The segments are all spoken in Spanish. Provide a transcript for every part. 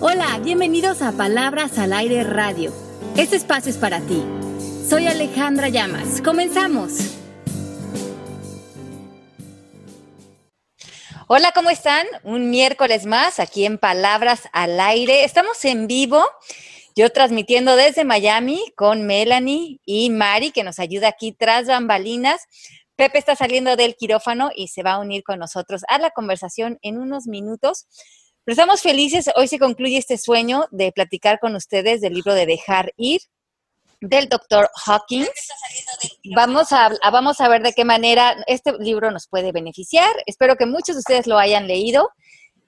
Hola, bienvenidos a Palabras al Aire Radio. Este espacio es para ti. Soy Alejandra Llamas. Comenzamos. Hola, ¿cómo están? Un miércoles más aquí en Palabras al Aire. Estamos en vivo. Yo transmitiendo desde Miami con Melanie y Mari, que nos ayuda aquí tras bambalinas. Pepe está saliendo del quirófano y se va a unir con nosotros a la conversación en unos minutos. Pero estamos felices. Hoy se concluye este sueño de platicar con ustedes del libro de Dejar Ir del doctor Hawkins. Vamos a, vamos a ver de qué manera este libro nos puede beneficiar. Espero que muchos de ustedes lo hayan leído.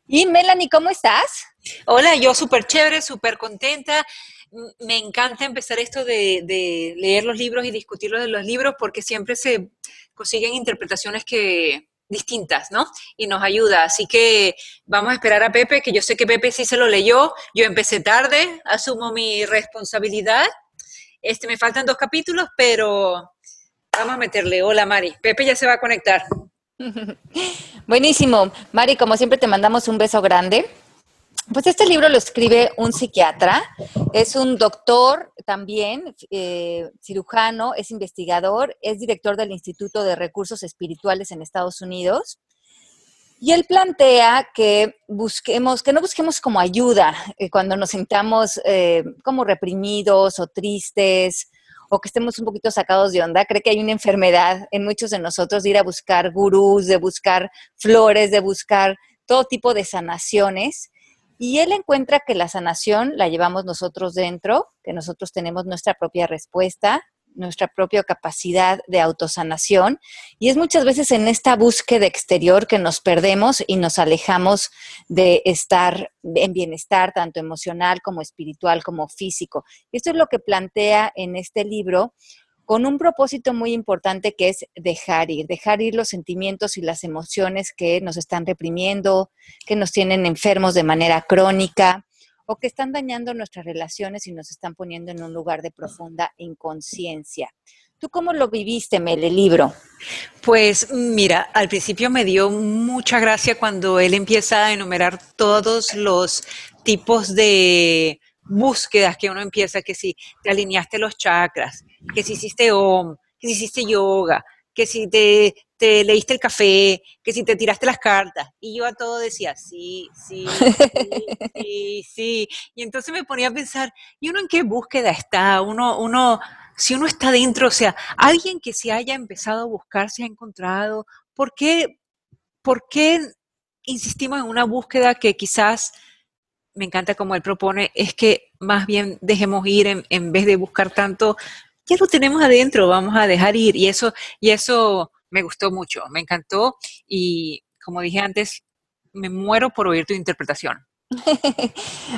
Y Melanie, ¿cómo estás? Hola, yo súper chévere, súper contenta. Me encanta empezar esto de, de, leer los libros y discutir de los libros porque siempre se consiguen interpretaciones que, distintas, ¿no? Y nos ayuda. Así que vamos a esperar a Pepe, que yo sé que Pepe sí se lo leyó. Yo empecé tarde, asumo mi responsabilidad. Este, me faltan dos capítulos, pero vamos a meterle. Hola, Mari. Pepe ya se va a conectar. Buenísimo. Mari, como siempre te mandamos un beso grande. Pues este libro lo escribe un psiquiatra, es un doctor también, eh, cirujano, es investigador, es director del Instituto de Recursos Espirituales en Estados Unidos. Y él plantea que busquemos, que no busquemos como ayuda eh, cuando nos sintamos eh, como reprimidos o tristes o que estemos un poquito sacados de onda. Cree que hay una enfermedad en muchos de nosotros de ir a buscar gurús, de buscar flores, de buscar todo tipo de sanaciones. Y él encuentra que la sanación la llevamos nosotros dentro, que nosotros tenemos nuestra propia respuesta, nuestra propia capacidad de autosanación. Y es muchas veces en esta búsqueda exterior que nos perdemos y nos alejamos de estar en bienestar, tanto emocional como espiritual como físico. Esto es lo que plantea en este libro con un propósito muy importante que es dejar ir, dejar ir los sentimientos y las emociones que nos están reprimiendo, que nos tienen enfermos de manera crónica o que están dañando nuestras relaciones y nos están poniendo en un lugar de profunda inconsciencia. ¿Tú cómo lo viviste, Mel, el libro? Pues mira, al principio me dio mucha gracia cuando él empieza a enumerar todos los tipos de búsquedas que uno empieza, que si te alineaste los chakras, que si hiciste OM, que si hiciste yoga, que si te, te, leíste el café, que si te tiraste las cartas. Y yo a todo decía, sí, sí, sí, sí, Y entonces me ponía a pensar, ¿y uno en qué búsqueda está? Uno, uno, si uno está dentro, o sea, alguien que se haya empezado a buscar, se ha encontrado, ¿por qué, por qué insistimos en una búsqueda que quizás me encanta como él propone, es que más bien dejemos ir en, en, vez de buscar tanto ya lo tenemos adentro, vamos a dejar ir. Y eso, y eso me gustó mucho, me encantó. Y como dije antes, me muero por oír tu interpretación.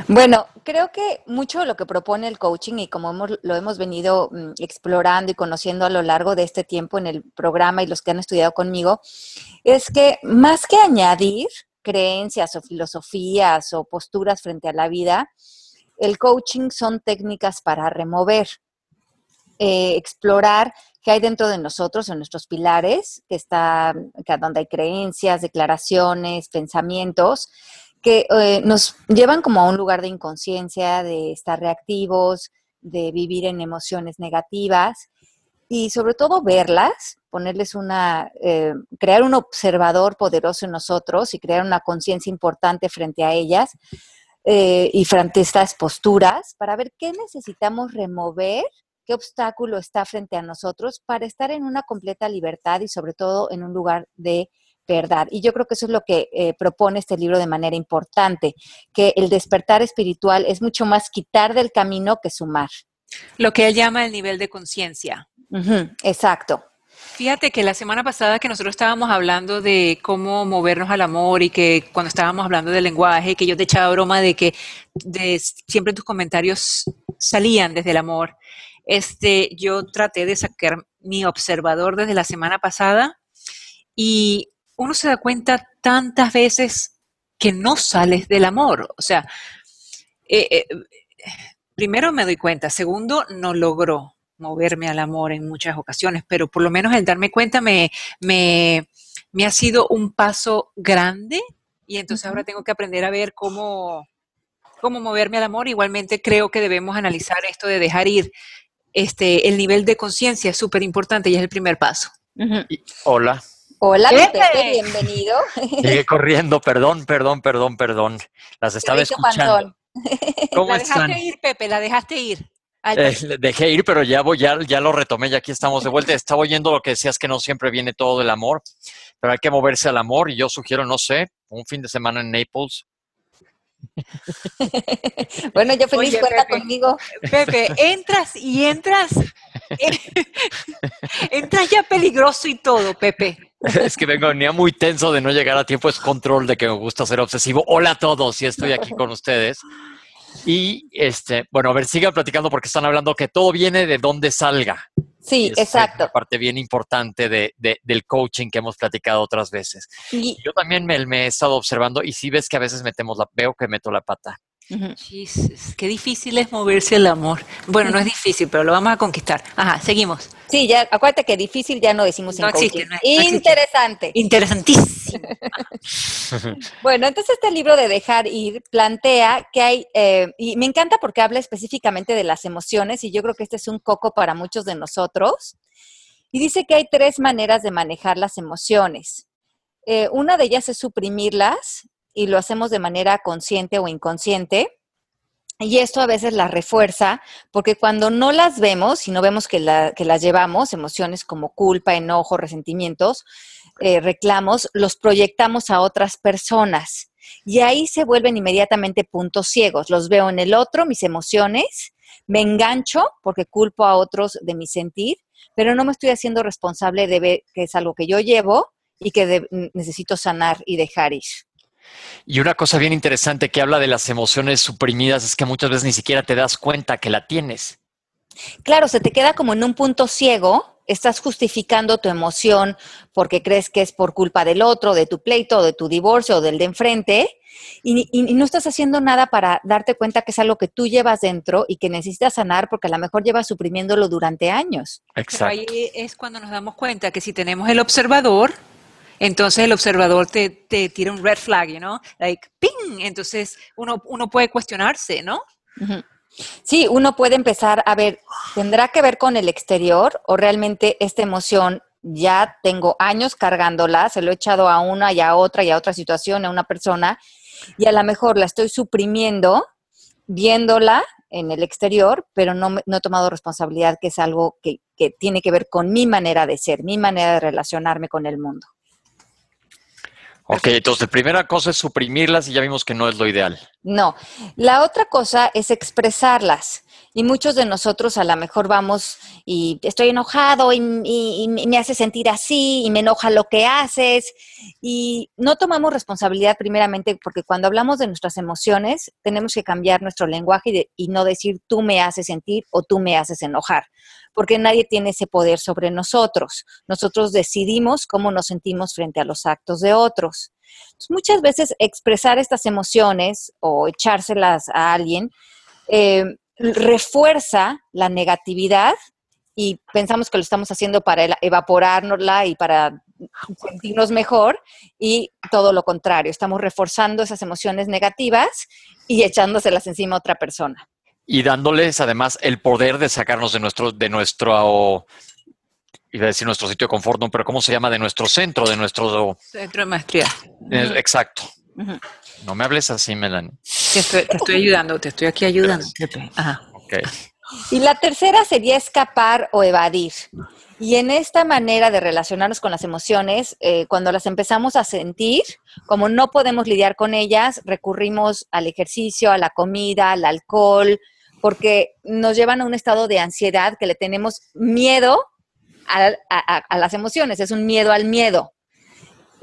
bueno, creo que mucho de lo que propone el coaching y como hemos, lo hemos venido mm, explorando y conociendo a lo largo de este tiempo en el programa y los que han estudiado conmigo, es que más que añadir creencias o filosofías o posturas frente a la vida, el coaching son técnicas para remover. Eh, explorar qué hay dentro de nosotros, en nuestros pilares, que está, donde hay creencias, declaraciones, pensamientos, que eh, nos llevan como a un lugar de inconsciencia, de estar reactivos, de vivir en emociones negativas y sobre todo verlas, ponerles una, eh, crear un observador poderoso en nosotros y crear una conciencia importante frente a ellas y frente a estas posturas para ver qué necesitamos remover qué obstáculo está frente a nosotros para estar en una completa libertad y sobre todo en un lugar de verdad. Y yo creo que eso es lo que eh, propone este libro de manera importante, que el despertar espiritual es mucho más quitar del camino que sumar. Lo que él llama el nivel de conciencia. Exacto. Fíjate que la semana pasada que nosotros estábamos hablando de cómo movernos al amor y que cuando estábamos hablando del lenguaje, que yo te echaba broma de que de, siempre tus comentarios salían desde el amor. Este, yo traté de sacar mi observador desde la semana pasada y uno se da cuenta tantas veces que no sales del amor. O sea, eh, eh, primero me doy cuenta, segundo, no logró moverme al amor en muchas ocasiones, pero por lo menos el darme cuenta me, me, me ha sido un paso grande y entonces ahora tengo que aprender a ver cómo, cómo moverme al amor, igualmente creo que debemos analizar esto de dejar ir. Este, el nivel de conciencia es súper importante y es el primer paso. hola. Hola, Pepe, bienvenido. Sigue corriendo, perdón, perdón, perdón, perdón. Las estaba escuchando. ¿Cómo la dejaste ir, Pepe, la dejaste ir. Eh, dejé ir, pero ya, voy, ya, ya lo retomé, ya aquí estamos de vuelta. Estaba oyendo lo que decías que no siempre viene todo del amor, pero hay que moverse al amor y yo sugiero, no sé, un fin de semana en Naples, bueno, yo feliz cuenta conmigo. Pepe, entras y entras, entras ya peligroso y todo, Pepe. Es que vengo, venía muy tenso de no llegar a tiempo, es control de que me gusta ser obsesivo. Hola a todos, y estoy aquí con ustedes. Y este, bueno, a ver, sigan platicando porque están hablando que todo viene de donde salga. Sí, exacto. Es parte bien importante de, del coaching que hemos platicado otras veces. Y, yo también me, me, he estado observando y si ves que a veces metemos la, veo que meto la pata. Qué difícil es moverse el amor. Bueno, no es difícil, pero lo vamos a conquistar. Ajá, seguimos. Sí, ya, acuérdate que difícil ya no decimos en coaching. Interesante. Interesantísimo. bueno, entonces este libro de Dejar Ir plantea que hay, eh, y me encanta porque habla específicamente de las emociones, y yo creo que este es un coco para muchos de nosotros. Y dice que hay tres maneras de manejar las emociones. Eh, una de ellas es suprimirlas, y lo hacemos de manera consciente o inconsciente. Y esto a veces las refuerza porque cuando no las vemos y no vemos que, las llevamos, emociones como culpa, enojo, resentimientos, eh, reclamos, los proyectamos a otras personas. Y ahí se vuelven inmediatamente puntos ciegos. Los veo en el otro, mis emociones, me engancho porque culpo a otros de mi sentir, pero no me estoy haciendo responsable de ver que es algo que yo llevo y que necesito sanar y dejar ir. Y una cosa bien interesante que habla de las emociones suprimidas es que muchas veces ni siquiera te das cuenta que la tienes. Claro, se te queda como en un punto ciego, estás justificando tu emoción porque crees que es por culpa del otro, de tu pleito, de tu divorcio o del de enfrente, y, no estás haciendo nada para darte cuenta que es algo que tú llevas dentro y que necesitas sanar porque a lo mejor llevas suprimiéndolo durante años. Exacto. ahí es cuando nos damos cuenta que si tenemos el observador, entonces el observador te, tira un red flag, you know, like, ping, entonces uno, uno puede cuestionarse, ¿no? Sí, uno puede empezar a ver, ¿tendrá que ver con el exterior o realmente esta emoción ya tengo años cargándola, se lo he echado a una y a otra y a otra situación, a una persona, y a lo mejor la estoy suprimiendo, viéndola en el exterior, pero no, no he tomado responsabilidad, que es algo que, que tiene que ver con mi manera de ser, mi manera de relacionarme con el mundo. Ok, entonces, primera cosa es suprimirlas y ya vimos que no es lo ideal. No, la otra cosa es expresarlas. Y muchos de nosotros a lo mejor vamos y estoy enojado y, me hace sentir así y me enoja lo que haces y no tomamos responsabilidad primeramente porque cuando hablamos de nuestras emociones tenemos que cambiar nuestro lenguaje y, y no decir tú me haces sentir o tú me haces enojar porque nadie tiene ese poder sobre nosotros. Nosotros decidimos cómo nos sentimos frente a los actos de otros. muchas veces expresar estas emociones o echárselas a alguien eh, refuerza la negatividad y pensamos que lo estamos haciendo para evaporárnosla y para sentirnos mejor y todo lo contrario, estamos reforzando esas emociones negativas y echándoselas encima a otra persona y dándoles además el poder de sacarnos de nuestro, de nuestro, iba a decir nuestro sitio de confort, no, pero ¿cómo se llama? De nuestro centro, de nuestro... Centro de maestría. exacto. No me hables así, Melanie. Te estoy, ayudando, te estoy aquí ayudando. Ajá. Okay. Y la tercera sería escapar o evadir. Y en esta manera de relacionarnos con las emociones, eh, cuando las empezamos a sentir, como no podemos lidiar con ellas, recurrimos al ejercicio, a la comida, al alcohol, porque nos llevan a un estado de ansiedad que le tenemos miedo a, las emociones, es un miedo al miedo.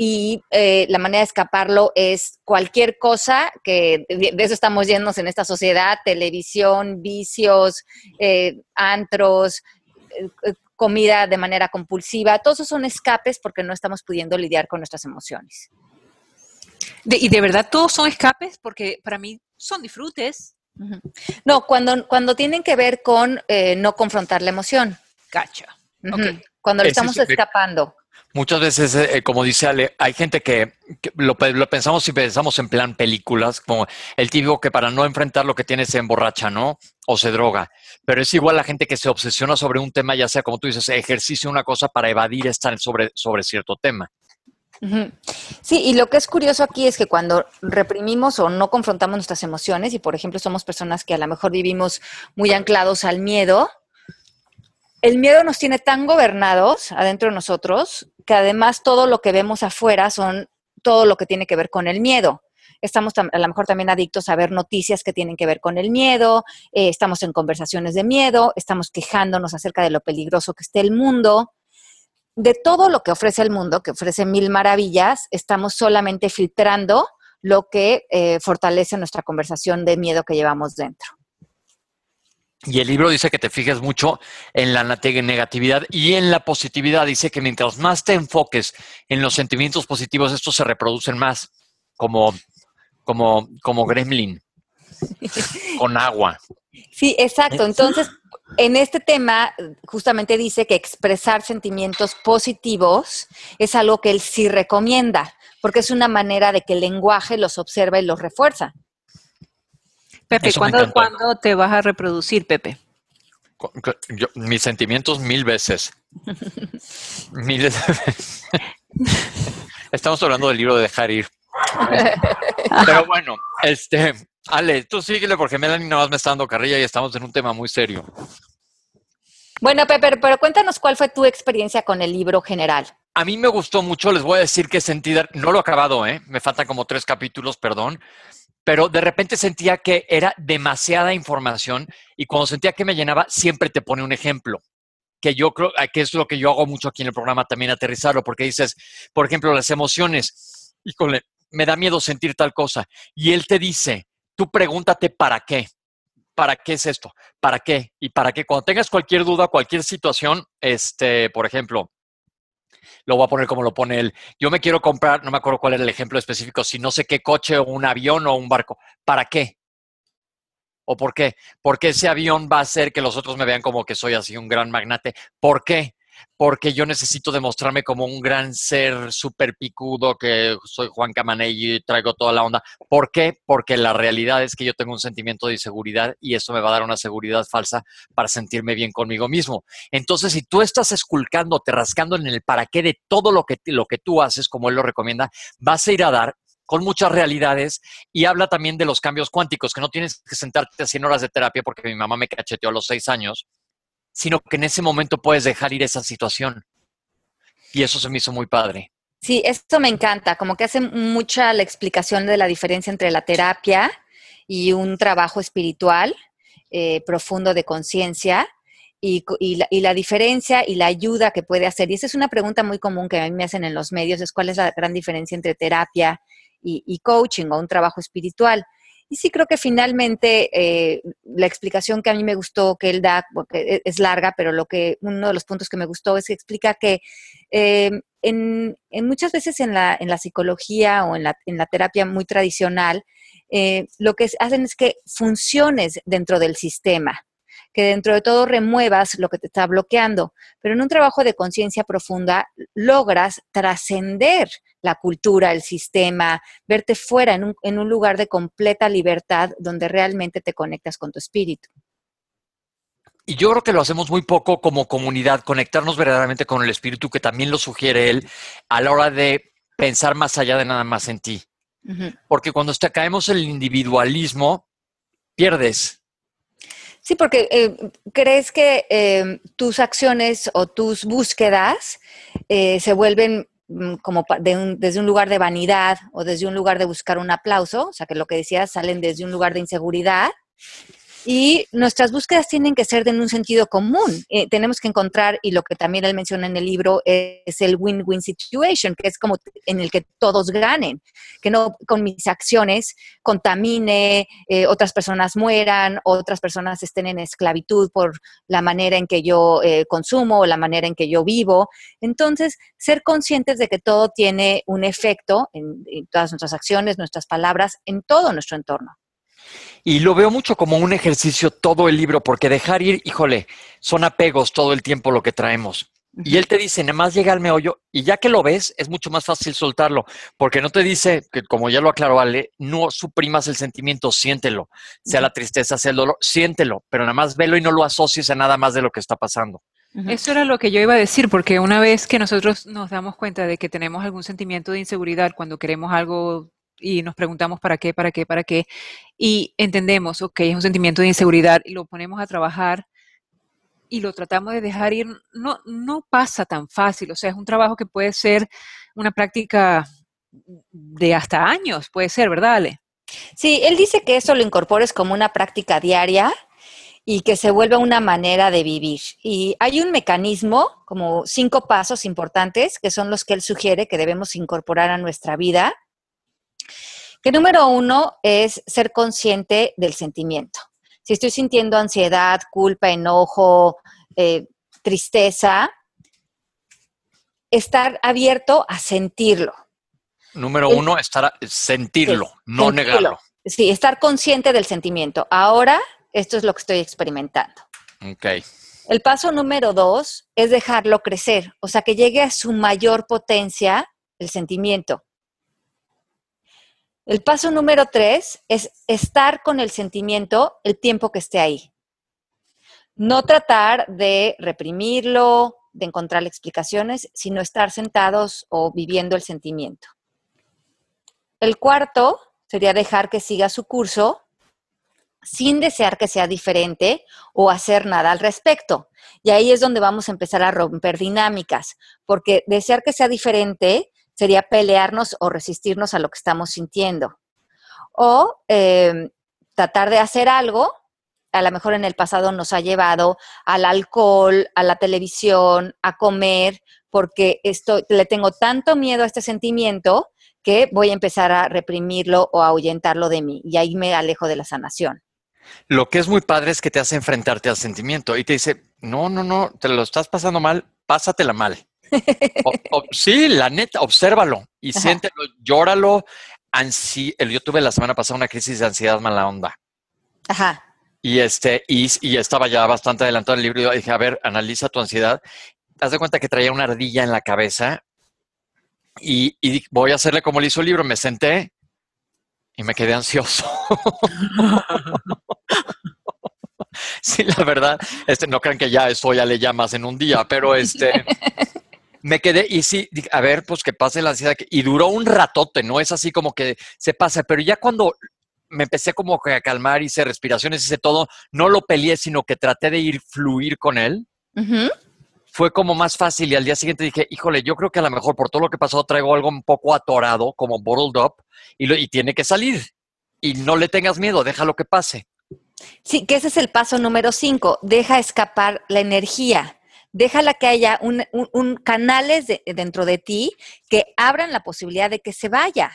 Y eh, la manera de escaparlo es cualquier cosa, que de eso estamos yéndonos en esta sociedad, televisión, vicios, eh, antros, eh, comida de manera compulsiva, todos esos son escapes porque no estamos pudiendo lidiar con nuestras emociones. y de verdad todos son escapes porque para mí son disfrutes. No, cuando, cuando tienen que ver con eh, no confrontar la emoción. Cacha. Cuando le estamos escapando. Muchas veces, eh, como dice Ale, hay gente que, lo, pensamos y pensamos en plan películas, como el típico que para no enfrentar lo que tiene se emborracha, ¿no? O se droga. Pero es igual la gente que se obsesiona sobre un tema, ya sea como tú dices, ejercicio, una cosa para evadir estar sobre, sobre cierto tema. Sí, y lo que es curioso aquí es que cuando reprimimos o no confrontamos nuestras emociones, y por ejemplo somos personas que a lo mejor vivimos muy anclados al miedo, el miedo nos tiene tan gobernados adentro de nosotros que además todo lo que vemos afuera son todo lo que tiene que ver con el miedo. Estamos a lo mejor también adictos a ver noticias que tienen que ver con el miedo, eh, estamos en conversaciones de miedo, estamos quejándonos acerca de lo peligroso que esté el mundo. De todo lo que ofrece el mundo, que ofrece mil maravillas, estamos solamente filtrando lo que eh, fortalece nuestra conversación de miedo que llevamos dentro. Y el libro dice que te fijes mucho en la negatividad y en la positividad. Dice que mientras más te enfoques en los sentimientos positivos, estos se reproducen más, como, como, como gremlin, con agua. Sí, exacto. Entonces, en este tema, justamente dice que expresar sentimientos positivos es algo que él sí recomienda, porque es una manera de que el lenguaje los observa y los refuerza. Pepe, ¿cuándo, te vas a reproducir, Pepe? mis sentimientos mil veces. Miles veces. Estamos hablando del libro de dejar ir. Pero bueno, este, Ale, tú síguele porque Melanie nada más me está dando carrilla y estamos en un tema muy serio. Bueno, Pepe, pero cuéntanos cuál fue tu experiencia con el libro general. A mí me gustó mucho, les voy a decir que sentí, no lo he acabado, ¿eh? me faltan como tres capítulos, perdón, pero de repente sentía que era demasiada información y cuando sentía que me llenaba, siempre te pone un ejemplo que yo creo que es lo que yo hago mucho aquí en el programa también aterrizarlo, porque dices, por ejemplo, las emociones, híjole, me da miedo sentir tal cosa. Y él te dice, tú pregúntate para qué. ¿Para qué es esto? ¿Para qué? Y para qué. Cuando tengas cualquier duda, cualquier situación, este, por ejemplo, lo voy a poner como lo pone él. Yo me quiero comprar, no me acuerdo cuál era el ejemplo específico, si no sé qué coche o un avión o un barco. ¿Para qué? ¿O por qué? Porque ese avión va a hacer que los otros me vean como que soy así un gran magnate. ¿Por qué? Porque yo necesito demostrarme como un gran ser súper picudo, que soy Juan Camaney y traigo toda la onda. ¿Por qué? Porque la realidad es que yo tengo un sentimiento de inseguridad y eso me va a dar una seguridad falsa para sentirme bien conmigo mismo. Entonces, si tú estás esculcándote, rascando en el para qué de todo lo que, lo que tú haces, como él lo recomienda, vas a ir a dar con muchas realidades y habla también de los cambios cuánticos, que no tienes que sentarte a 100 horas de terapia porque mi mamá me cacheteó a los seis años sino que en ese momento puedes dejar ir esa situación. Y eso se me hizo muy padre. Sí, esto me encanta, como que hace mucha la explicación de la diferencia entre la terapia y un trabajo espiritual eh, profundo de conciencia y, la, diferencia y la ayuda que puede hacer. Y esa es una pregunta muy común que a mí me hacen en los medios, es cuál es la gran diferencia entre terapia y coaching o un trabajo espiritual. Y sí creo que finalmente eh, la explicación que a mí me gustó que él da, porque es larga, pero lo que uno de los puntos que me gustó es que explica que eh, en, muchas veces en la, en la psicología o en la, en la terapia muy tradicional, eh, lo que hacen es que funciones dentro del sistema que dentro de todo remuevas lo que te está bloqueando, pero en un trabajo de conciencia profunda logras trascender la cultura, el sistema, verte fuera en un, en un lugar de completa libertad donde realmente te conectas con tu espíritu. Y yo creo que lo hacemos muy poco como comunidad, conectarnos verdaderamente con el espíritu, que también lo sugiere él, a la hora de pensar más allá de nada más en ti. Porque cuando caemos en el individualismo, pierdes. Sí, porque eh, crees que eh, tus acciones o tus búsquedas eh, se vuelven mm, como desde un lugar de vanidad o desde un lugar de buscar un aplauso, o sea que lo que decías salen desde un lugar de inseguridad y nuestras búsquedas tienen que ser en un sentido común. Eh, tenemos que encontrar, y lo que también él menciona en el libro, es el win-win situation, que es como en el que todos ganen, que no con mis acciones contamine, eh, otras personas mueran, otras personas estén en esclavitud por la manera en que yo eh, consumo o la manera en que yo vivo. Entonces, ser conscientes de que todo tiene un efecto en todas nuestras acciones, nuestras palabras, en todo nuestro entorno. Y lo veo mucho como un ejercicio todo el libro, porque dejar ir, híjole, son apegos todo el tiempo lo que traemos. Y él te dice, nada más llega al meollo y ya que lo ves, es mucho más fácil soltarlo, porque no te dice, que como ya lo aclaró Ale, no suprimas el sentimiento, siéntelo, sea la tristeza, sea el dolor, siéntelo, pero nada más velo y no lo asocies a nada más de lo que está pasando. Eso era lo que yo iba a decir, porque una vez que nosotros nos damos cuenta de que tenemos algún sentimiento de inseguridad cuando queremos algo y nos preguntamos para qué, para qué, para qué, y entendemos, ok, es un sentimiento de inseguridad y lo ponemos a trabajar y lo tratamos de dejar ir, no, no pasa tan fácil, o sea, es un trabajo que puede ser una práctica de hasta años, puede ser, ¿verdad, Ale? Sí, él dice que eso lo incorpores como una práctica diaria y que se vuelva una manera de vivir. Y hay un mecanismo, como cinco pasos importantes, que son los que él sugiere que debemos incorporar a nuestra vida. Que número uno es ser consciente del sentimiento. Si estoy sintiendo ansiedad, culpa, enojo, eh, tristeza, estar abierto a sentirlo. Número uno, estar sentirlo, no negarlo. Sí, estar consciente del sentimiento. Ahora esto es lo que estoy experimentando. Ok. El paso número dos es dejarlo crecer, o sea, que llegue a su mayor potencia el sentimiento. El paso número tres es estar con el sentimiento el tiempo que esté ahí. No tratar de reprimirlo, de encontrar explicaciones, sino estar sentados o viviendo el sentimiento. El cuarto sería dejar que siga su curso sin desear que sea diferente o hacer nada al respecto. Y ahí es donde vamos a empezar a romper dinámicas, porque desear que sea diferente sería pelearnos o resistirnos a lo que estamos sintiendo. O em, tratar de hacer algo, a lo mejor en el pasado nos ha llevado al alcohol, a la televisión, a comer, porque esto, le tengo tanto miedo a este sentimiento que voy a empezar a reprimirlo o a ahuyentarlo de mí. Y ahí me alejo de la sanación. Lo que es muy padre es que te hace enfrentarte al sentimiento y te dice, no, no, no, te lo estás pasando mal, pásatela mal. Sí, la neta, obsérvalo y siéntelo, llóralo. Ansi yo tuve la semana pasada una crisis de ansiedad mala onda. Ajá. Y, este, y, y estaba ya bastante adelantado en el libro y dije, a ver, analiza tu ansiedad. Das de cuenta que traía una ardilla en la cabeza y, y voy a hacerle como le hizo el libro. Me senté y me quedé ansioso. sí, la verdad, este, no crean que ya esto ya le llamas en un día, pero este, me quedé y sí, a ver, pues que pase la ansiedad. Y duró un ratote, no es así como que se pasa, pero ya cuando me empecé como a calmar, hice respiraciones, hice todo, no lo peleé, sino que traté de ir fluir con él. Fue como más fácil y al día siguiente dije, híjole, yo creo que a lo mejor por todo lo que pasó traigo algo un poco atorado, como bottled up, y, y tiene que salir. Y no le tengas miedo, déjalo que pase. Sí, que ese es el paso número cinco. Deja escapar la energía. Déjala que haya un, canales dentro de ti que abran la posibilidad de que se vaya.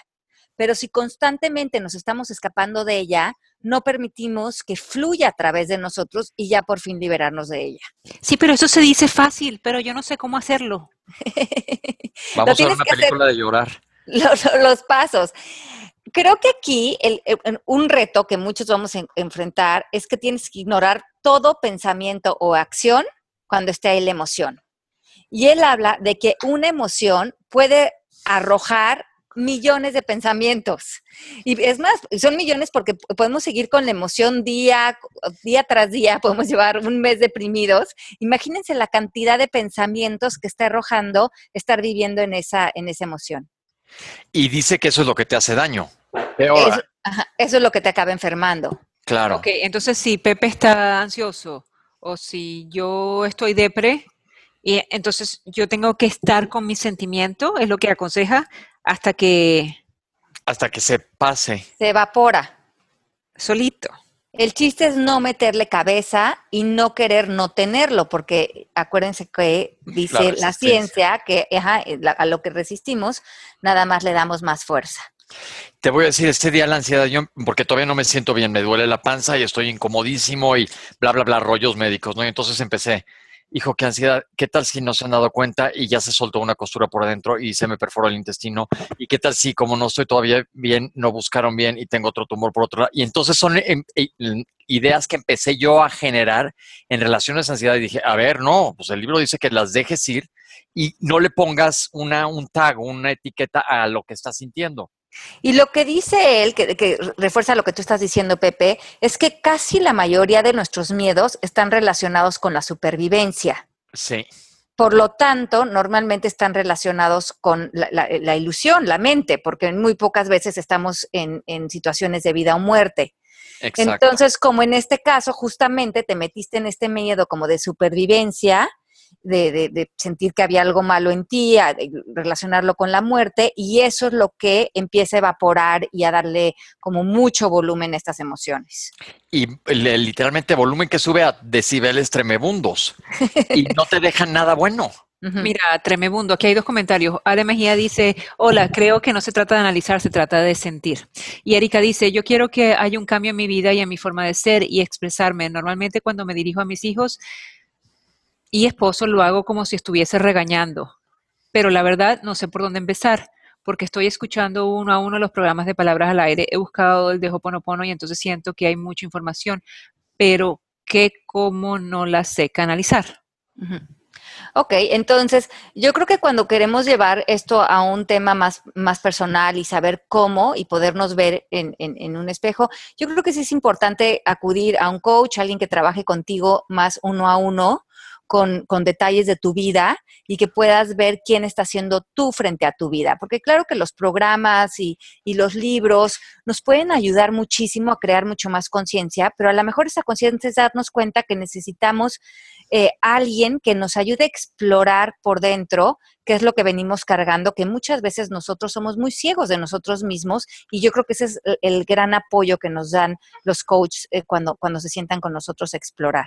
Pero si constantemente nos estamos escapando de ella, no permitimos que fluya a través de nosotros y ya por fin liberarnos de ella. Sí, pero eso se dice fácil, pero yo no sé cómo hacerlo. Vamos a ver una película de llorar. los pasos creo que aquí un reto que muchos vamos a enfrentar es que tienes que ignorar todo pensamiento o acción cuando esté ahí la emoción. Y él habla de que una emoción puede arrojar millones de pensamientos. Y es más, son millones porque podemos seguir con la emoción día, día tras día, podemos llevar un mes deprimidos. Imagínense la cantidad de pensamientos que está arrojando estar viviendo en esa, en esa emoción. Y dice que eso es lo que te hace daño. Eso, eso, es lo que te acaba enfermando. Claro. Ok, entonces si Pepe está ansioso o si yo estoy depre, y entonces yo tengo que estar con mi sentimiento, es lo que aconseja, hasta que... Hasta que se pase. Se evapora. Solito. El chiste es no meterle cabeza y no querer no tenerlo, porque acuérdense que dice la, ciencia que a lo que resistimos, nada más le damos más fuerza. Te voy a decir, este día la ansiedad, yo, porque todavía no me siento bien, me duele la panza y estoy incomodísimo y bla, bla, bla, rollos médicos, ¿no? Y entonces empecé, hijo, qué ansiedad, ¿qué tal si no se han dado cuenta y ya se soltó una costura por adentro y se me perforó el intestino? ¿Y qué tal si como no estoy todavía bien, no buscaron bien y tengo otro tumor por otro lado? Y entonces son em, em, ideas que empecé yo a generar en relaciones a ansiedad y dije, a ver, no, pues el libro dice que las dejes ir y no le pongas una, un tag, una etiqueta a lo que estás sintiendo. Y lo que dice él, que, refuerza lo que tú estás diciendo, Pepe, es que casi la mayoría de nuestros miedos están relacionados con la supervivencia. Sí. Por lo tanto, normalmente están relacionados con la, ilusión, la mente, porque muy pocas veces estamos en, en situaciones de vida o muerte. Exacto. Entonces, como en este caso, justamente te metiste en este miedo como de supervivencia, de, sentir que había algo malo en ti, relacionarlo con la muerte, y eso es lo que empieza a evaporar y a darle como mucho volumen a estas emociones. Y literalmente volumen que sube a decibeles tremebundos y no te dejan nada bueno. Mira, tremebundo, aquí hay dos comentarios. Ade Mejía dice, hola, creo que no se trata de analizar, se trata de sentir. Y Erika dice, yo quiero que haya un cambio en mi vida y en mi forma de ser y expresarme. Normalmente cuando me dirijo a mis hijos, y esposo lo hago como si estuviese regañando, pero la verdad no sé por dónde empezar, porque estoy escuchando uno a uno los programas de palabras al aire, he buscado el de Hoponopono y entonces siento que hay mucha información, pero que cómo no la sé canalizar. Ok, entonces yo creo que cuando queremos llevar esto a un tema más, más personal y saber cómo y podernos ver en, en, un espejo, yo creo que sí es importante acudir a un coach, alguien que trabaje contigo más uno a uno, con, detalles de tu vida y que puedas ver quién está siendo tú frente a tu vida. Porque claro que los programas y, los libros nos pueden ayudar muchísimo a crear mucho más conciencia, pero a lo mejor esa conciencia es darnos cuenta que necesitamos eh, alguien que nos ayude a explorar por dentro qué es lo que venimos cargando, que muchas veces nosotros somos muy ciegos de nosotros mismos y yo creo que ese es el gran apoyo que nos dan los coaches eh, cuando, cuando se sientan con nosotros a explorar.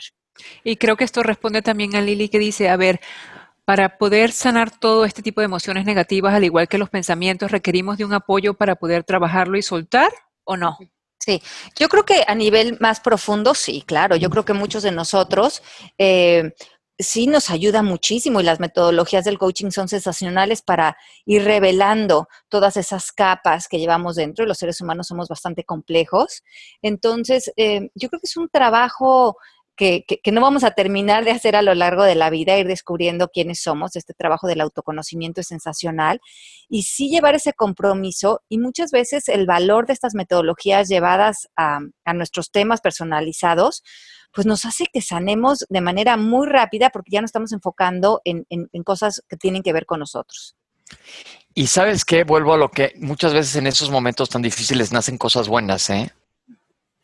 Y creo que esto responde también a Lili que dice, a ver, para poder sanar todo este tipo de emociones negativas, al igual que los pensamientos, requerimos de un apoyo para poder trabajarlo y soltar o no. Sí, yo creo que a nivel más profundo, sí, claro. Yo creo que muchos de nosotros eh, sí nos ayuda muchísimo y las metodologías del coaching son sensacionales para ir revelando todas esas capas que llevamos dentro los seres humanos somos bastante complejos. Entonces, eh, yo creo que es un trabajo que, no vamos a terminar de hacer a lo largo de la vida, ir descubriendo quiénes somos. Este trabajo del autoconocimiento es sensacional. Y sí llevar ese compromiso y muchas veces el valor de estas metodologías llevadas a, nuestros temas personalizados, pues nos hace que sanemos de manera muy rápida porque ya no estamos enfocando en, en cosas que tienen que ver con nosotros. Y sabes qué, vuelvo a lo que muchas veces en esos momentos tan difíciles nacen cosas buenas, ¿eh?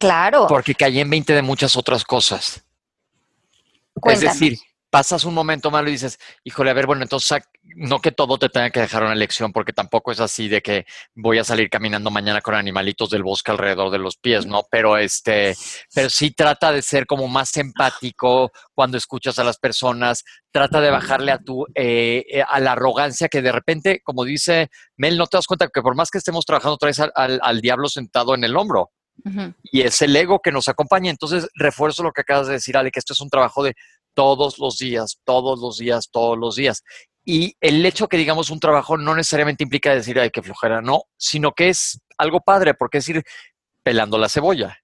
Claro. Porque caí en 20 de muchas otras cosas. Es decir, pasas un momento malo y dices, híjole, a ver, bueno, entonces no que todo te tenga que dejar una lección, porque tampoco es así de que voy a salir caminando mañana con animalitos del bosque alrededor de los pies, ¿no? Pero este, pero sí trata de ser como más empático cuando escuchas a las personas, trata de bajarle a tu, eh, eh, a la arrogancia que de repente, como dice Mel, no te das cuenta que por más que estemos trabajando, traes al, al diablo sentado en el hombro. Y es el ego que nos acompaña. Entonces, refuerzo lo que acabas de decir, Ale, que esto es un trabajo de todos los días, todos los días, todos los días. Y el hecho que digamos un trabajo no necesariamente implica decir, ay, que flojera, no, sino que es algo padre, porque es ir pelando la cebolla.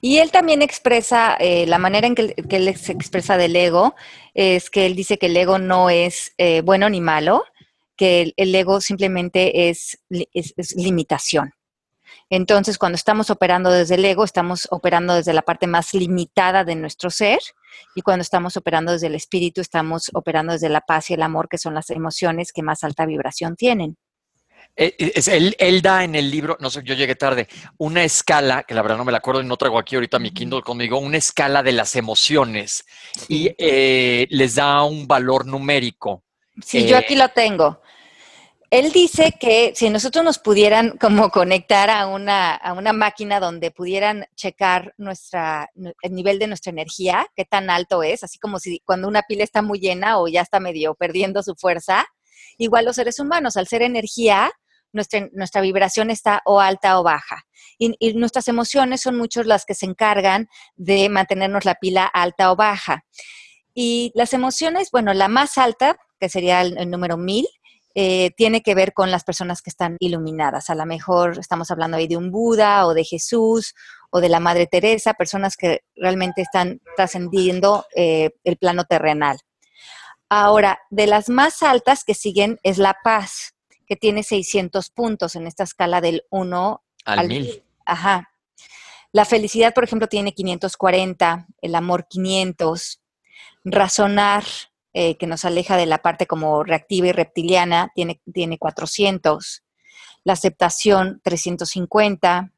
Y él también expresa, eh, la manera en que, él se expresa del ego, es que él dice que el ego no es eh, bueno ni malo, que el, ego simplemente es, es limitación. Entonces, cuando estamos operando desde el ego, estamos operando desde la parte más limitada de nuestro ser y cuando estamos operando desde el espíritu, estamos operando desde la paz y el amor, que son las emociones que más alta vibración tienen. Eh, eh, él, da en el libro, no sé, yo llegué tarde, una escala, que la verdad no me la acuerdo y no traigo aquí ahorita mi Kindle conmigo, una escala de las emociones y eh, les da un valor numérico. Sí, yo aquí lo tengo. Él dice que si nosotros nos pudieran como conectar a una, a una máquina donde pudieran checar nuestra, el nivel de nuestra energía, qué tan alto es, así como si cuando una pila está muy llena o ya está medio perdiendo su fuerza, igual los seres humanos, al ser energía, nuestra, nuestra vibración está o alta o baja. Y, y, nuestras emociones son muchas las que se encargan de mantenernos la pila alta o baja. Y las emociones, bueno, la más alta, que sería el, número mil, eh, tiene que ver con las personas que están iluminadas. A lo mejor estamos hablando ahí de un Buda o de Jesús o de la Madre Teresa, personas que realmente están trascendiendo eh, el plano terrenal. Ahora, de las más altas que siguen es la paz, que tiene 600 puntos en esta escala del 1 al, 1000. Ajá. La felicidad, por ejemplo, tiene 540, el amor 500, razonar, eh, que nos aleja de la parte como reactiva y reptiliana, tiene, tiene 400, la aceptación 350,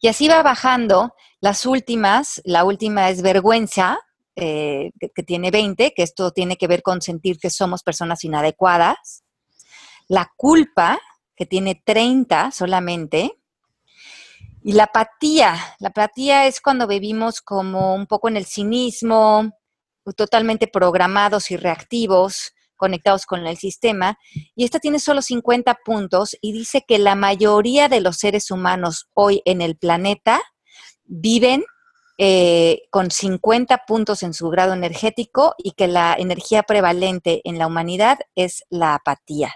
y así va bajando. Las últimas, la última es vergüenza, eh, que, tiene 20, que esto tiene que ver con sentir que somos personas inadecuadas. La culpa, que tiene 30 solamente. Y la apatía. La apatía es cuando vivimos como un poco en el cinismo, totalmente programados y reactivos, conectados con el sistema. Y esta tiene solo 50 puntos y dice que la mayoría de los seres humanos hoy en el planeta viven eh, con 50 puntos en su grado energético y que la energía prevalente en la humanidad es la apatía.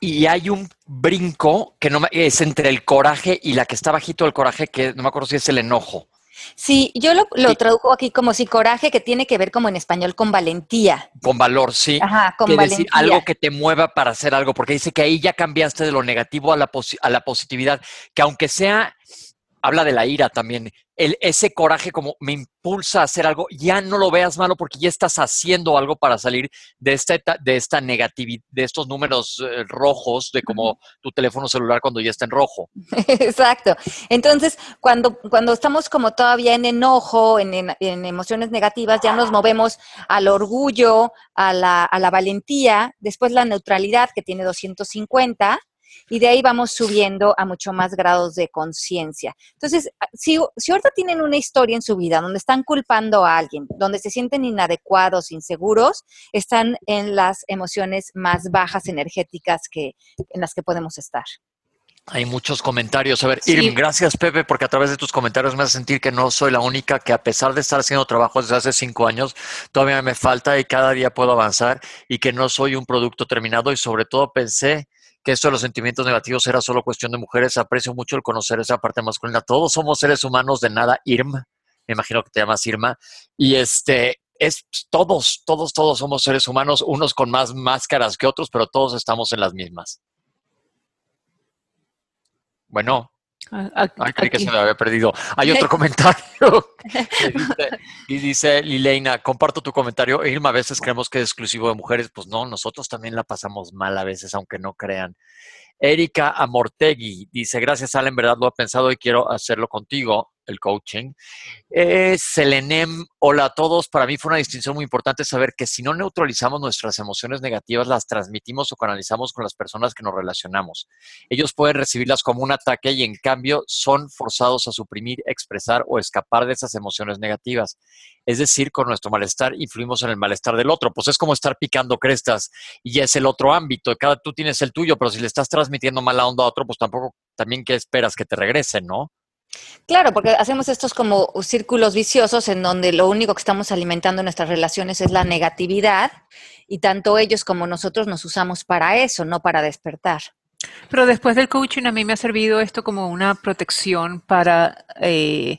Y hay un brinco que no es entre el coraje y la que está bajito del coraje, que no me acuerdo si es el enojo. Sí, yo lo, lo tradujo aquí como si coraje, que tiene que ver como en español con valentía. Con valor, sí. Ajá, con valentía. algo que te mueva para hacer algo, porque dice que ahí ya cambiaste de lo negativo a la, a la positividad, que aunque sea habla de la ira también. El, ese coraje como me impulsa a hacer algo, ya no lo veas malo porque ya estás haciendo algo para salir de esta, de esta negatividad, de estos números eh, rojos, de como tu teléfono celular cuando ya está en rojo. Exacto. Entonces, cuando, cuando estamos como todavía en enojo, en, en, emociones negativas, ya nos movemos al orgullo, a la, a la valentía, después la neutralidad que tiene 250 y de ahí vamos subiendo a mucho más grados de conciencia. Entonces, ah, si, si ahorita tienen una historia en su vida donde están culpando a alguien, donde se sienten inadecuados, inseguros, están en las emociones más bajas energéticas que, en las que podemos estar. Hay muchos comentarios. A ver, Irm, gracias Pepe, porque a través de tus comentarios me hace sentir que no soy la única, que a pesar de estar haciendo trabajo desde hace cinco años, todavía me falta y cada día puedo avanzar y que no soy un producto terminado y sobre todo pensé que esto de los sentimientos negativos era solo cuestión de mujeres. Aprecio mucho el conocer esa parte masculina. Todos somos seres humanos de nada, Irma. Me imagino que te llamas Irma. Y este, es todos, todos, todos somos seres humanos, unos con más máscaras que otros, pero todos estamos en las mismas. Bueno, Ay, creí que se me había perdido. Hay otro comentario y dice Lileina, comparto tu comentario. Irma, a veces creemos que es exclusivo de mujeres. Pues no, nosotros también la pasamos mal a veces, aunque no crean. Erika Amortegui dice, gracias Al, en verdad lo he pensado y quiero hacerlo contigo el coaching. Eh, Selenem, hola a todos. Para mí fue una distinción muy importante saber que si no neutralizamos nuestras emociones negativas, las transmitimos o canalizamos con las personas que nos relacionamos. Ellos pueden recibirlas como un ataque y en cambio son forzados a suprimir, expresar o escapar de esas emociones negativas. Es decir, con nuestro malestar influimos en el malestar del otro. Pues es como estar picando crestas y es el otro ámbito. Cada tú tienes el tuyo, pero si le estás transmitiendo mala onda a otro, pues tampoco también qué esperas que te regresen, ¿no? Claro, porque hacemos estos como círculos viciosos en donde lo único que estamos alimentando en nuestras relaciones es la negatividad y tanto ellos como nosotros nos usamos para eso, no para despertar. Pero después del coaching a mí me ha servido esto como una protección para eh,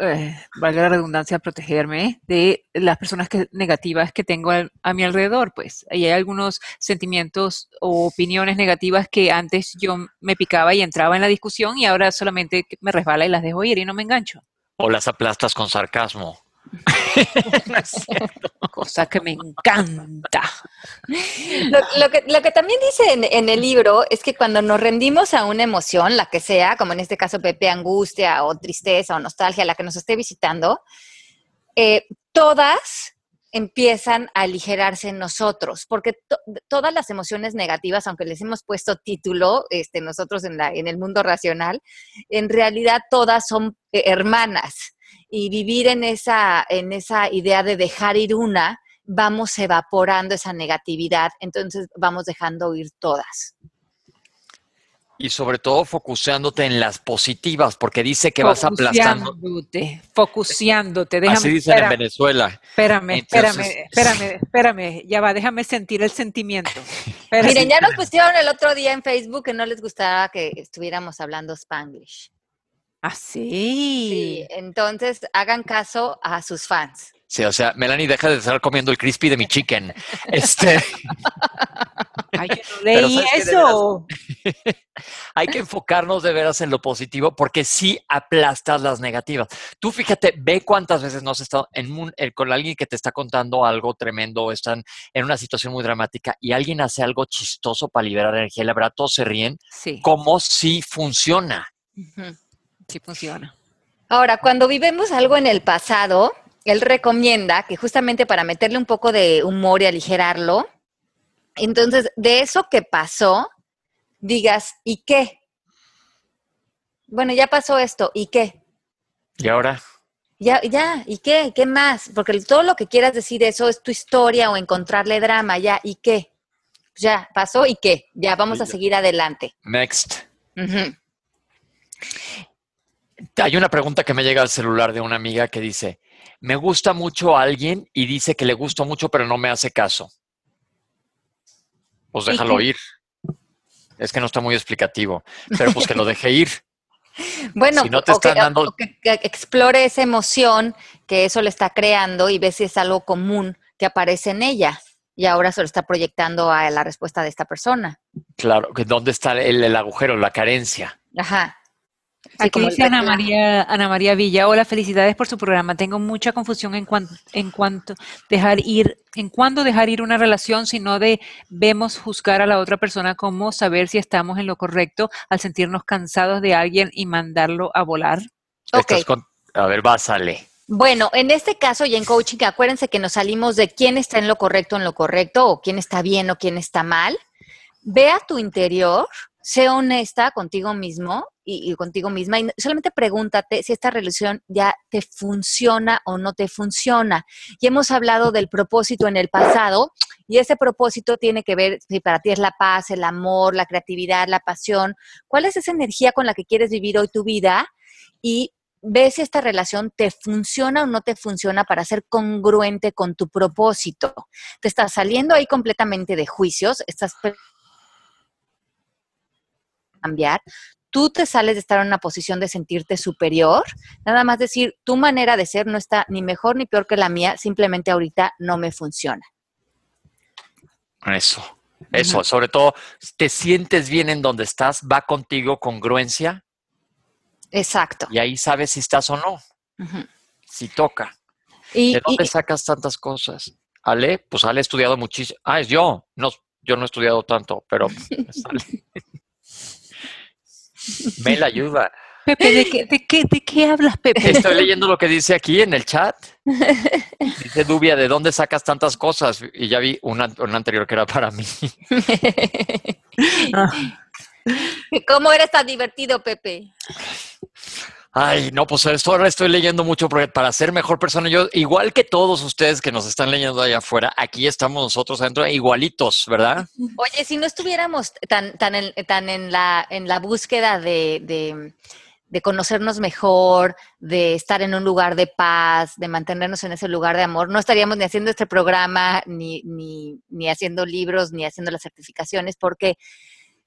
eh, valga la redundancia, protegerme de las personas que, negativas que tengo a, mi alrededor, pues. Y hay algunos sentimientos o opiniones negativas que antes yo me picaba y entraba en la discusión y ahora solamente me resbala y las dejo ir y no me engancho. O las aplastas con sarcasmo. Cosa que me encanta. Lo, que, también dice en, el libro es que cuando nos rendimos a una emoción, la que sea, como en este caso Pepe, angustia o tristeza o nostalgia, la que nos esté visitando, eh, todas empiezan a aligerarse en nosotros, porque todas las emociones negativas, aunque les hemos puesto título, este, nosotros en, la, en el mundo racional, en realidad todas son eh, hermanas y vivir en esa, en esa idea de dejar ir una, vamos evaporando esa negatividad, entonces vamos dejando ir todas. Y sobre todo focuseándote en las positivas, porque dice que vas aplastando. Focuseándote, focuseándote. Déjame, Así dicen en Venezuela. Espérame, Entonces- espérame, espérame, espérame. Ya va, déjame sentir el sentimiento. Espérame. Miren, ya nos pusieron el otro día en Facebook que no les gustaba que estuviéramos hablando Spanglish. Ah, sí. Sí, entonces hagan caso a sus fans. Sí, o sea, Melanie, deja de estar comiendo el crispy de mi chicken. Este, Ay, eso. hay que enfocarnos de veras en lo positivo porque sí aplastas las negativas. Tú fíjate, ve cuántas veces no has estado en un- eh, con alguien que te está contando algo tremendo o están en una situación muy dramática y alguien hace algo chistoso para liberar energía y la verdad todos se ríen, Sí, como si funciona. Sí funciona. Ahora, cuando vivimos algo en el pasado, él recomienda que justamente para meterle un poco de humor y aligerarlo, entonces de eso que pasó, digas, ¿y qué? Bueno, ya pasó esto, ¿y qué? Y ahora, Ya, ya, ¿y qué? ¿Qué más? Porque todo lo que quieras decir eso es tu historia o encontrarle drama, ya, ¿y qué? Ya, pasó, ¿y qué? Ya, vamos a ya. seguir adelante. next. Hay una pregunta que me llega al celular de una amiga que dice, me gusta mucho a alguien y dice que le gusto mucho pero no me hace caso. Pues ¿Y déjalo ir. Es que no está muy explicativo, pero pues que lo deje ir. Bueno, Si no te o que- están dando- o que, que explore esa emoción que eso le está creando y ve si es algo común que aparece en ella. Y ahora se lo está proyectando a la respuesta de esta persona. Claro, que dónde está el, el agujero, la carencia. Ajá. Aquí dice Ana. María, Ana María Villa, hola, felicidades por su programa. Tengo mucha confusión en, cuan- en cuanto dejar ir, en cuándo dejar ir una relación, si no debemos juzgar a la otra persona, cómo saber si estamos en lo correcto al sentirnos cansados de alguien y mandarlo a volar. Con- a ver, básale. Bueno, en este caso y en coaching, acuérdense que nos salimos de quién está en lo correcto, en lo correcto, o quién está bien o quién está mal. Ve a tu interior, sé honesta contigo mismo y, y contigo misma y solamente pregúntate si esta relación ya te funciona o no te funciona. Y hemos hablado del propósito en el pasado y ese propósito tiene que ver si para ti es la paz, el amor, la creatividad, la pasión. ¿Cuál es esa energía con la que quieres vivir hoy tu vida? Y ve si esta relación te funciona o no te funciona para ser congruente con tu propósito. Te estás saliendo ahí completamente de juicios, estás cambiar. Tú te sales de estar en una posición de sentirte superior, nada más decir, tu manera de ser no está ni mejor ni peor que la mía, simplemente ahorita no me funciona. Eso, eso, sobre todo, te sientes bien en donde estás, va contigo congruencia Exacto. y ahí sabes si estás o no, si toca. Y, ¿De dónde y- sacas tantas cosas? Ale, pues Ale ha estudiado muchísimo. Ah, es yo. No, yo no he estudiado tanto, pero es Ale. me la ayuda. Pepe, ¿de qué, de qué, de qué hablas, Pepe? Estoy leyendo lo que dice aquí en el chat. Dice Dubia, ¿de dónde sacas tantas cosas? Y ya vi una, una anterior que era para mí. ¿Cómo eres tan divertido, Pepe? Ay, no, pues esto ahora estoy leyendo mucho para ser mejor persona, yo, igual que todos ustedes que nos están leyendo allá afuera, aquí estamos nosotros adentro igualitos, ¿verdad? Oye, si no estuviéramos tan, tan, en, tan en, la, en la búsqueda de, de, de conocernos mejor, de estar en un lugar de paz, de mantenernos en ese lugar de amor, no estaríamos ni haciendo este programa, ni, ni, ni haciendo libros, ni haciendo las certificaciones, porque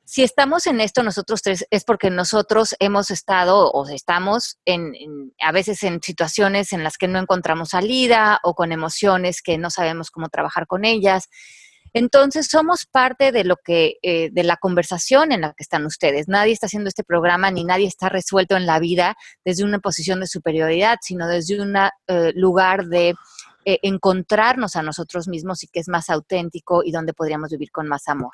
si estamos en esto nosotros tres es porque nosotros hemos estado o estamos en, a veces en situaciones en las que no encontramos salida o con emociones que no sabemos cómo trabajar con ellas. Entonces somos parte de lo que, eh, de la conversación en la que están ustedes. Nadie está haciendo este programa ni nadie está resuelto en la vida desde una posición de superioridad, sino desde un lugar de eh, encontrarnos a nosotros mismos y que es más auténtico y donde podríamos vivir con más amor.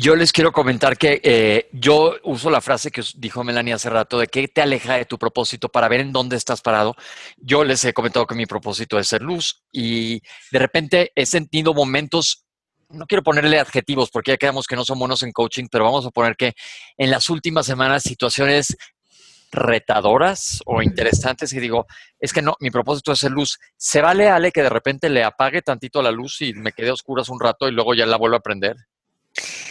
Yo les quiero comentar que eh, yo uso la frase que os dijo Melanie hace rato de que te aleja de tu propósito para ver en dónde estás parado. Yo les he comentado que mi propósito es ser luz y de repente he sentido momentos, no quiero ponerle adjetivos porque ya quedamos que no son buenos en coaching, pero vamos a poner que en las últimas semanas situaciones retadoras o interesantes y digo, es que no, mi propósito es ser luz. ¿Se vale, Ale, que de repente le apague tantito la luz y me quede a oscuras un rato y luego ya la vuelvo a prender?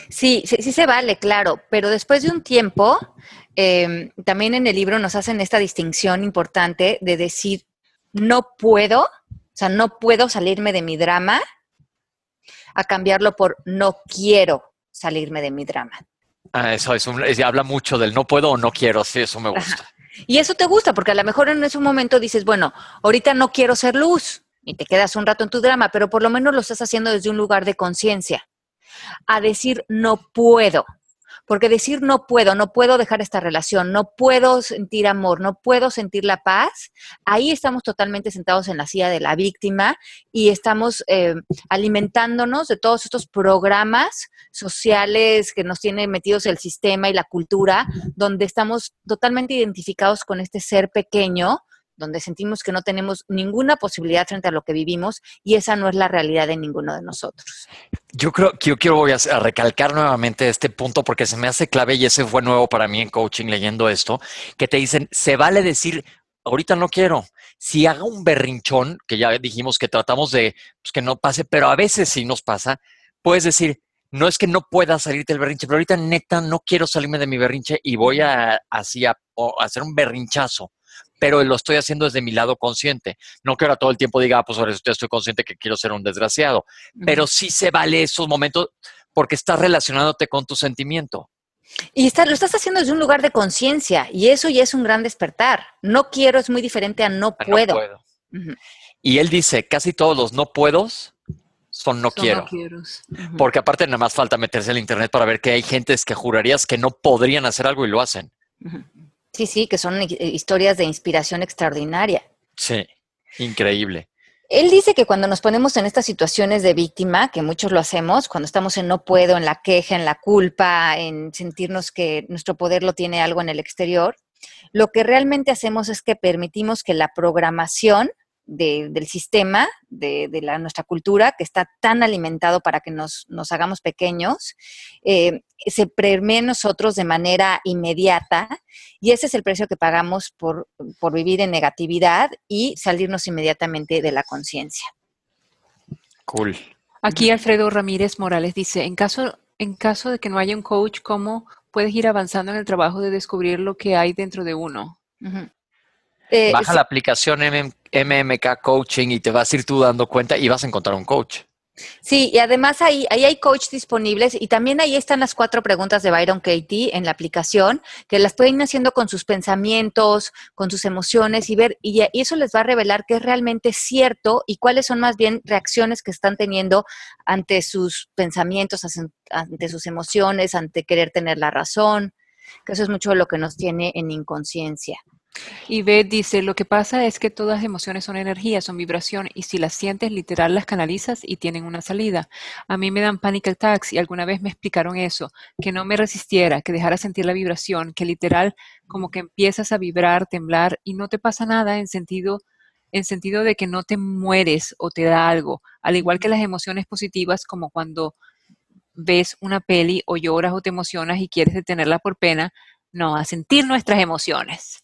Sí, sí, sí se vale, claro, pero después de un tiempo, em, también en el libro nos hacen esta distinción importante de decir, no puedo, o sea, no puedo salirme de mi drama, a cambiarlo por no quiero salirme de mi drama. Ah, eso es un, es- habla mucho del no puedo o no quiero, sí, eso me gusta. Y eso te gusta, porque a lo mejor en ese momento dices, bueno, ahorita no quiero ser luz y te quedas un rato en tu drama, pero por lo menos lo estás haciendo desde un lugar de conciencia. A decir no puedo. Porque decir no puedo, no puedo dejar esta relación, no puedo sentir amor, no puedo sentir la paz, ahí estamos totalmente sentados en la silla de la víctima y estamos eh, alimentándonos de todos estos programas sociales que nos tiene metidos el sistema y la cultura, donde estamos totalmente identificados con este ser pequeño, donde sentimos que no tenemos ninguna posibilidad frente a lo que vivimos y esa no es la realidad de ninguno de nosotros. Yo creo que yo quiero voy a, recalcar nuevamente este punto porque se me hace clave y ese fue nuevo para mí en coaching leyendo esto, que te dicen, se vale decir, ahorita no quiero. Si haga un berrinchón, que ya dijimos que tratamos de pues, que no pase, pero a veces sí nos pasa, puedes decir, no es que no pueda salirte del berrinche, pero ahorita neta no quiero salirme de mi berrinche y voy a así a hacer un berrinchazo pero lo estoy haciendo desde mi lado consciente. No que ahora todo el tiempo diga, ah, pues ahora estoy consciente que quiero ser un desgraciado, pero sí se vale esos momentos porque estás relacionándote con tu sentimiento. Y está, lo estás haciendo desde un lugar de conciencia y eso ya es un gran despertar. No quiero es muy diferente a no puedo. No puedo. Ujú. Y él dice, casi todos los no puedos son no Son quiero. no. Porque aparte nada más falta meterse al internet para ver que hay gentes que jurarías que no podrían hacer algo y lo hacen. Ujú. Sí, sí, que son historias de inspiración extraordinaria. Sí, increíble. Él dice que cuando nos ponemos en estas situaciones de víctima, que muchos lo hacemos, cuando estamos en no puedo, en la queja, en la culpa, en sentirnos que nuestro poder lo tiene algo en el exterior, lo que realmente hacemos es que permitimos que la programación de- del sistema, de, de la, nuestra cultura, que está tan alimentado para que nos, nos hagamos pequeños, eh, se permee en nosotros de manera inmediata y ese es el precio que pagamos por, por vivir en negatividad y salirnos inmediatamente de la conciencia. Cool. Aquí Alfredo Ramírez Morales dice, en caso, en caso de que no haya un coach, ¿cómo puedes ir avanzando en el trabajo de descubrir lo que hay dentro de uno? Eh, Baja sí, la aplicación MM MMK Coaching y te vas a ir tú dando cuenta y vas a encontrar un coach. Sí, y además ahí, ahí hay coach disponibles y también ahí están las cuatro preguntas de Byron Katie en la aplicación, que las pueden ir haciendo con sus pensamientos, con sus emociones y ver, y, y eso les va a revelar qué es realmente cierto y cuáles son más bien reacciones que están teniendo ante sus pensamientos, ante sus emociones, ante querer tener la razón, que eso es mucho lo que nos tiene en inconsciencia. Y Beth dice, lo que pasa es que todas emociones son energía, son vibración, y si las sientes, literal, las canalizas y tienen una salida. A mí me dan panic attacks y alguna vez me explicaron eso, que no me resistiera, que dejara sentir la vibración, que literal como que empiezas a vibrar, temblar y no te pasa nada en sentido en sentido de que no te mueres o te da algo, al igual que las emociones positivas como cuando ves una peli o lloras o te emocionas y quieres detenerla por pena, no, a sentir nuestras emociones.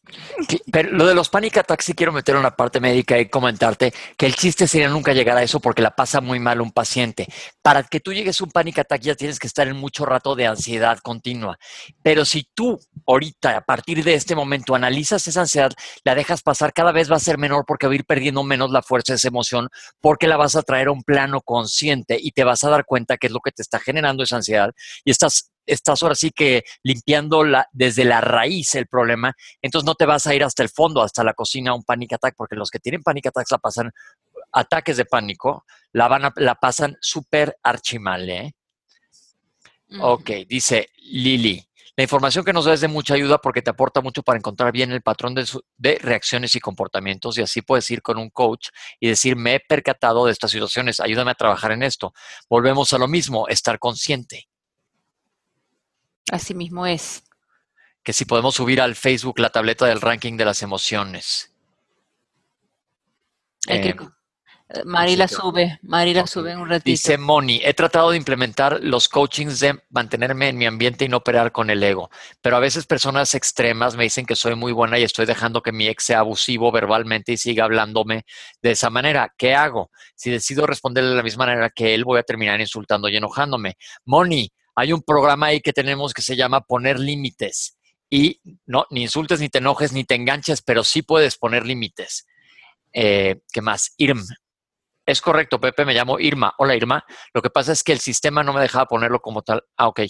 Pero lo de los panic attacks sí quiero meter una parte médica y comentarte que el chiste sería nunca llegar a eso porque la pasa muy mal un paciente. Para que tú llegues a un panic attack ya tienes que estar en mucho rato de ansiedad continua. Pero si tú ahorita, a partir de este momento, analizas esa ansiedad, la dejas pasar, cada vez va a ser menor porque va a ir perdiendo menos la fuerza de esa emoción porque la vas a traer a un plano consciente y te vas a dar cuenta que es lo que te está generando esa ansiedad y estás estás ahora sí que limpiando la, desde la raíz el problema entonces no te vas a ir hasta el fondo, hasta la cocina, un panic attack, porque los que tienen panic attacks la pasan, ataques de pánico, la, van a- la pasan súper archimal, ¿eh? Ok, dice Lili. La información que nos da es de mucha ayuda porque te aporta mucho para encontrar bien el patrón de, su- de reacciones y comportamientos y así puedes ir con un coach y decir, me he percatado de estas situaciones, ayúdame a trabajar en esto. Volvemos a lo mismo, estar consciente. Así mismo es. Que si podemos subir al Facebook la tableta del ranking de las emociones. Em, eh, Mari la sube, Mari la sube en un ratito. Dice Moni, he tratado de implementar los coachings de mantenerme en mi ambiente y no operar con el ego, pero a veces personas extremas me dicen que soy muy buena y estoy dejando que mi ex sea abusivo verbalmente y siga hablándome de esa manera. ¿Qué hago? Si decido responderle de la misma manera que él, voy a terminar insultando y enojándome. Moni, hay un programa ahí que tenemos que se llama poner límites. Y no, ni insultes, ni te enojes, ni te enganches, pero sí puedes poner límites. Eh, ¿Qué más? IRM. Es correcto, Pepe, me llamo Irma. Hola, Irma. Lo que pasa es que el sistema no me dejaba ponerlo como tal. Ah, ok.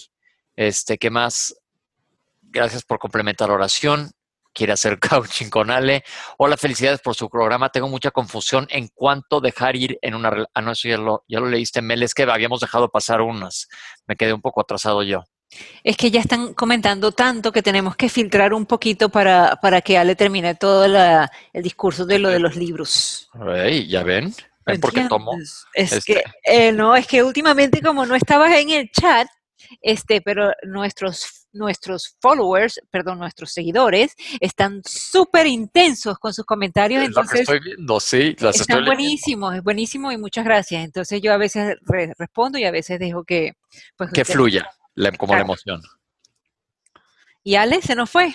Este, ¿qué más? Gracias por complementar la oración. Quiere hacer coaching con Ale. Hola, felicidades por su programa. Tengo mucha confusión en cuánto dejar ir en una... Ah, no, eso ya lo, ya lo leíste, Mel. Es que habíamos dejado pasar unas. Me quedé un poco atrasado yo. Es que ya están comentando tanto que tenemos que filtrar un poquito para, para que Ale termine todo la, el discurso de lo de los libros. Ay, ¿Ya ven? ¿Ven por qué tomo? Es Este. que, eh, no, es que últimamente como no estabas en el chat, este, pero nuestros, nuestros followers, perdón, nuestros seguidores, están súper intensos con sus comentarios, Es lo que entonces estoy viendo, sí. Las estoy están buenísimos, es buenísimo y muchas gracias. Entonces yo a veces re- respondo y a veces dejo que... Pues, Que fluya, la- como la emoción. Y Ale se nos fue.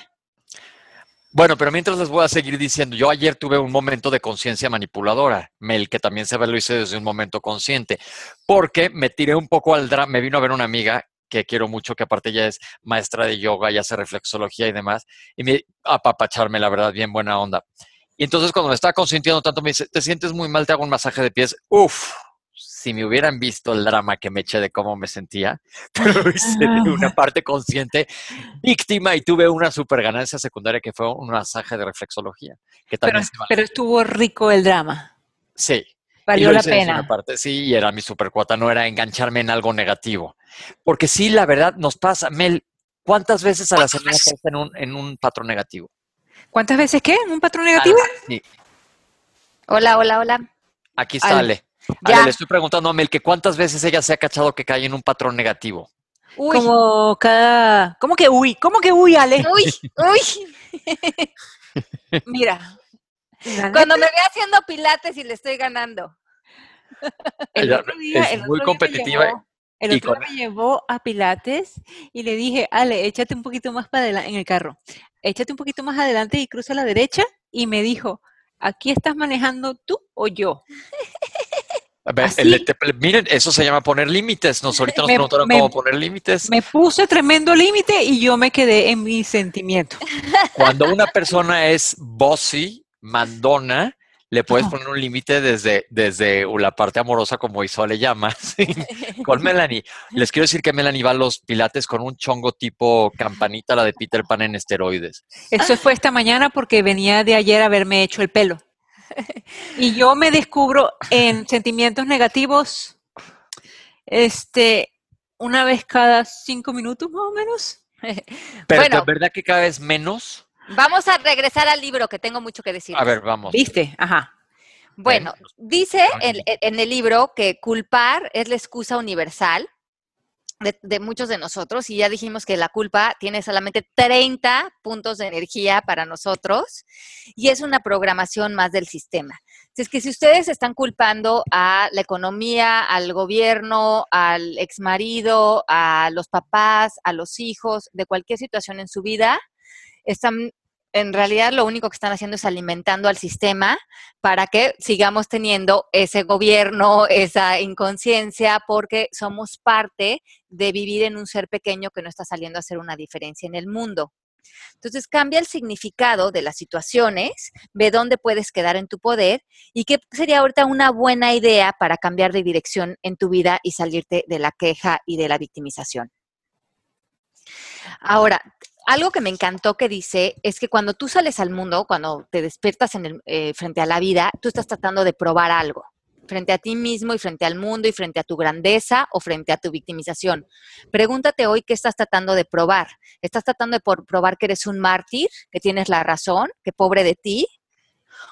Bueno, pero mientras les voy a seguir diciendo, yo ayer tuve un momento de conciencia manipuladora, Mel, que también se ve, lo hice desde un momento consciente, porque me tiré un poco al drama, me vino a ver una amiga que quiero mucho, que aparte ya es maestra de yoga y hace reflexología y demás, y me apapacharme, la verdad, bien buena onda. Y entonces cuando me estaba consintiendo tanto, me dice, ¿te sientes muy mal? Te hago un masaje de pies. Uf, si me hubieran visto el drama que me eché de cómo me sentía, pero hice de una parte consciente, víctima, y tuve una super ganancia secundaria que fue un masaje de reflexología, que Pero, también pero estuvo rico el drama. Sí. Valió la pena. una parte, sí, y era mi super cuota, no era engancharme en algo negativo. Porque sí, la verdad, nos pasa, Mel, ¿cuántas veces a la semana estás en un, en un patrón negativo? ¿Cuántas veces qué? ¿Un patrón negativo? Sí, Hola, hola, hola. aquí está Ale. Ale. Ya. Ale, le estoy preguntando a Mel que cuántas veces ella se ha cachado que cae en un patrón negativo. Uy, Como cada... ¿Cómo que uy? ¿Cómo que uy, Ale? uy, uy. Mira. Cuando me ve haciendo pilates y le estoy ganando. El Ella otro día, es el muy otro día competitiva el otro con- me llevó a Pilates y le dije, Ale, échate un poquito más para adelante en el carro. Échate un poquito más adelante y cruza a la derecha. Y me dijo, ¿aquí estás manejando tú o yo? A ver, Así. el- te- miren, eso se llama poner límites. Nos ahorita nos Me- preguntaron me- cómo poner límites. Me puse tremendo límite y yo me quedé en mi sentimiento. Cuando una persona es bossy, mandona, le puedes poner un límite desde, desde la parte amorosa, como Isoa le llama, ¿sí? con Melanie. Les quiero decir que Melanie va a los pilates con un chongo tipo campanita, la de Peter Pan en esteroides. Eso fue esta mañana porque venía de ayer a haberme hecho el pelo. Y yo me descubro en sentimientos negativos, este, una vez cada cinco minutos más o menos. Pero Bueno. ¿de verdad que cada vez menos? Vamos a regresar al libro que tengo mucho que decir. A ver, vamos. ¿Viste? Ajá. Bueno, dice en, en el libro que culpar es la excusa universal de, de muchos de nosotros y ya dijimos que la culpa tiene solamente 30 puntos de energía para nosotros y es una programación más del sistema. Es que si ustedes están culpando a la economía, al gobierno, al exmarido, a los papás, a los hijos, de cualquier situación en su vida, están en realidad lo único que están haciendo es alimentando al sistema para que sigamos teniendo ese gobierno, esa inconsciencia, porque somos parte de vivir en un ser pequeño que no está saliendo a hacer una diferencia en el mundo. Entonces cambia el significado de las situaciones, ve dónde puedes quedar en tu poder y qué sería ahorita una buena idea para cambiar de dirección en tu vida y salirte de la queja y de la victimización. Ahora, algo que me encantó que dice es que cuando tú sales al mundo, cuando te despiertas en el, eh, frente a la vida, tú estás tratando de probar algo frente a ti mismo y frente al mundo y frente a tu grandeza o frente a tu victimización. Pregúntate hoy qué estás tratando de probar. ¿Estás tratando de probar que eres un mártir, que tienes la razón, que pobre de ti?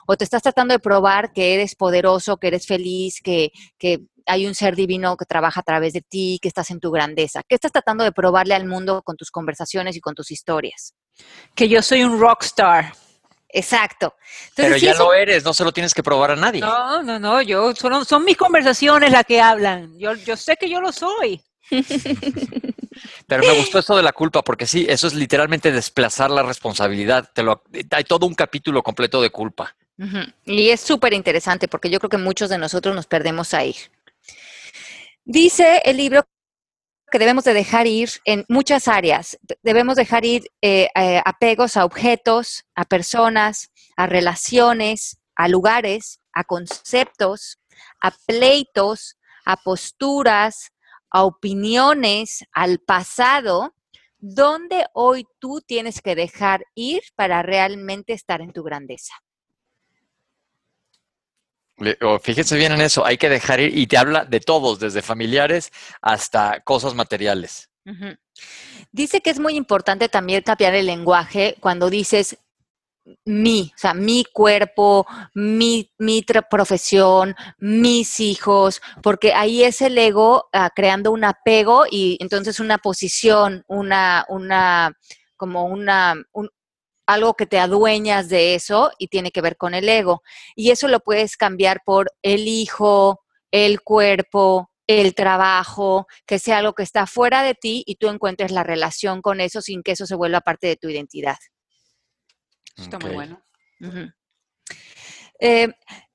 ¿O te estás tratando de probar que eres poderoso, que eres feliz, que, que hay un ser divino que trabaja a través de ti, que estás en tu grandeza? ¿Qué estás tratando de probarle al mundo con tus conversaciones y con tus historias? Que yo soy un rockstar. Exacto. Pero ya lo eres, no se lo tienes que probar a nadie. No, no, no, yo son, son mis conversaciones las que hablan. Yo, yo sé que yo lo soy. Pero me gustó esto de la culpa, porque sí, eso es literalmente desplazar la responsabilidad. Te lo, hay todo un capítulo completo de culpa. Y es súper interesante porque yo creo que muchos de nosotros nos perdemos ahí. Dice el libro que debemos de dejar ir en muchas áreas. Debemos dejar ir eh, eh, apegos a objetos, a personas, a relaciones, a lugares, a conceptos, a pleitos, a posturas, a opiniones, al pasado, donde hoy tú tienes que dejar ir para realmente estar en tu grandeza. Fíjense bien en eso, hay que dejar ir y te habla de todos, desde familiares hasta cosas materiales. Dice que es muy importante también cambiar el lenguaje cuando dices mi, o sea, mi cuerpo, mi, mi profesión, mis hijos, porque ahí es el ego ah, creando un apego y entonces una posición, una, una, como una, algo que te adueñas de eso y tiene que ver con el ego. Y eso lo puedes cambiar por el hijo, el cuerpo, el trabajo, que sea algo que está fuera de ti y tú encuentres la relación con eso sin que eso se vuelva parte de tu identidad. Está muy bueno. Eh,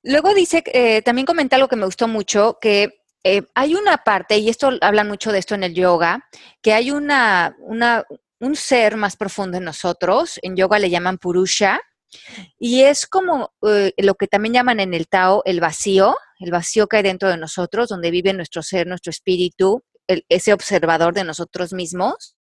luego dice, eh, también comenta algo que me gustó mucho, que eh, hay una parte, y esto hablan mucho de esto en el yoga, que hay una, una, un ser más profundo en nosotros, en yoga le llaman purusha, y es como lo que también llaman en el Tao el vacío, el vacío que hay dentro de nosotros, donde vive nuestro ser, nuestro espíritu, ese observador de nosotros mismos.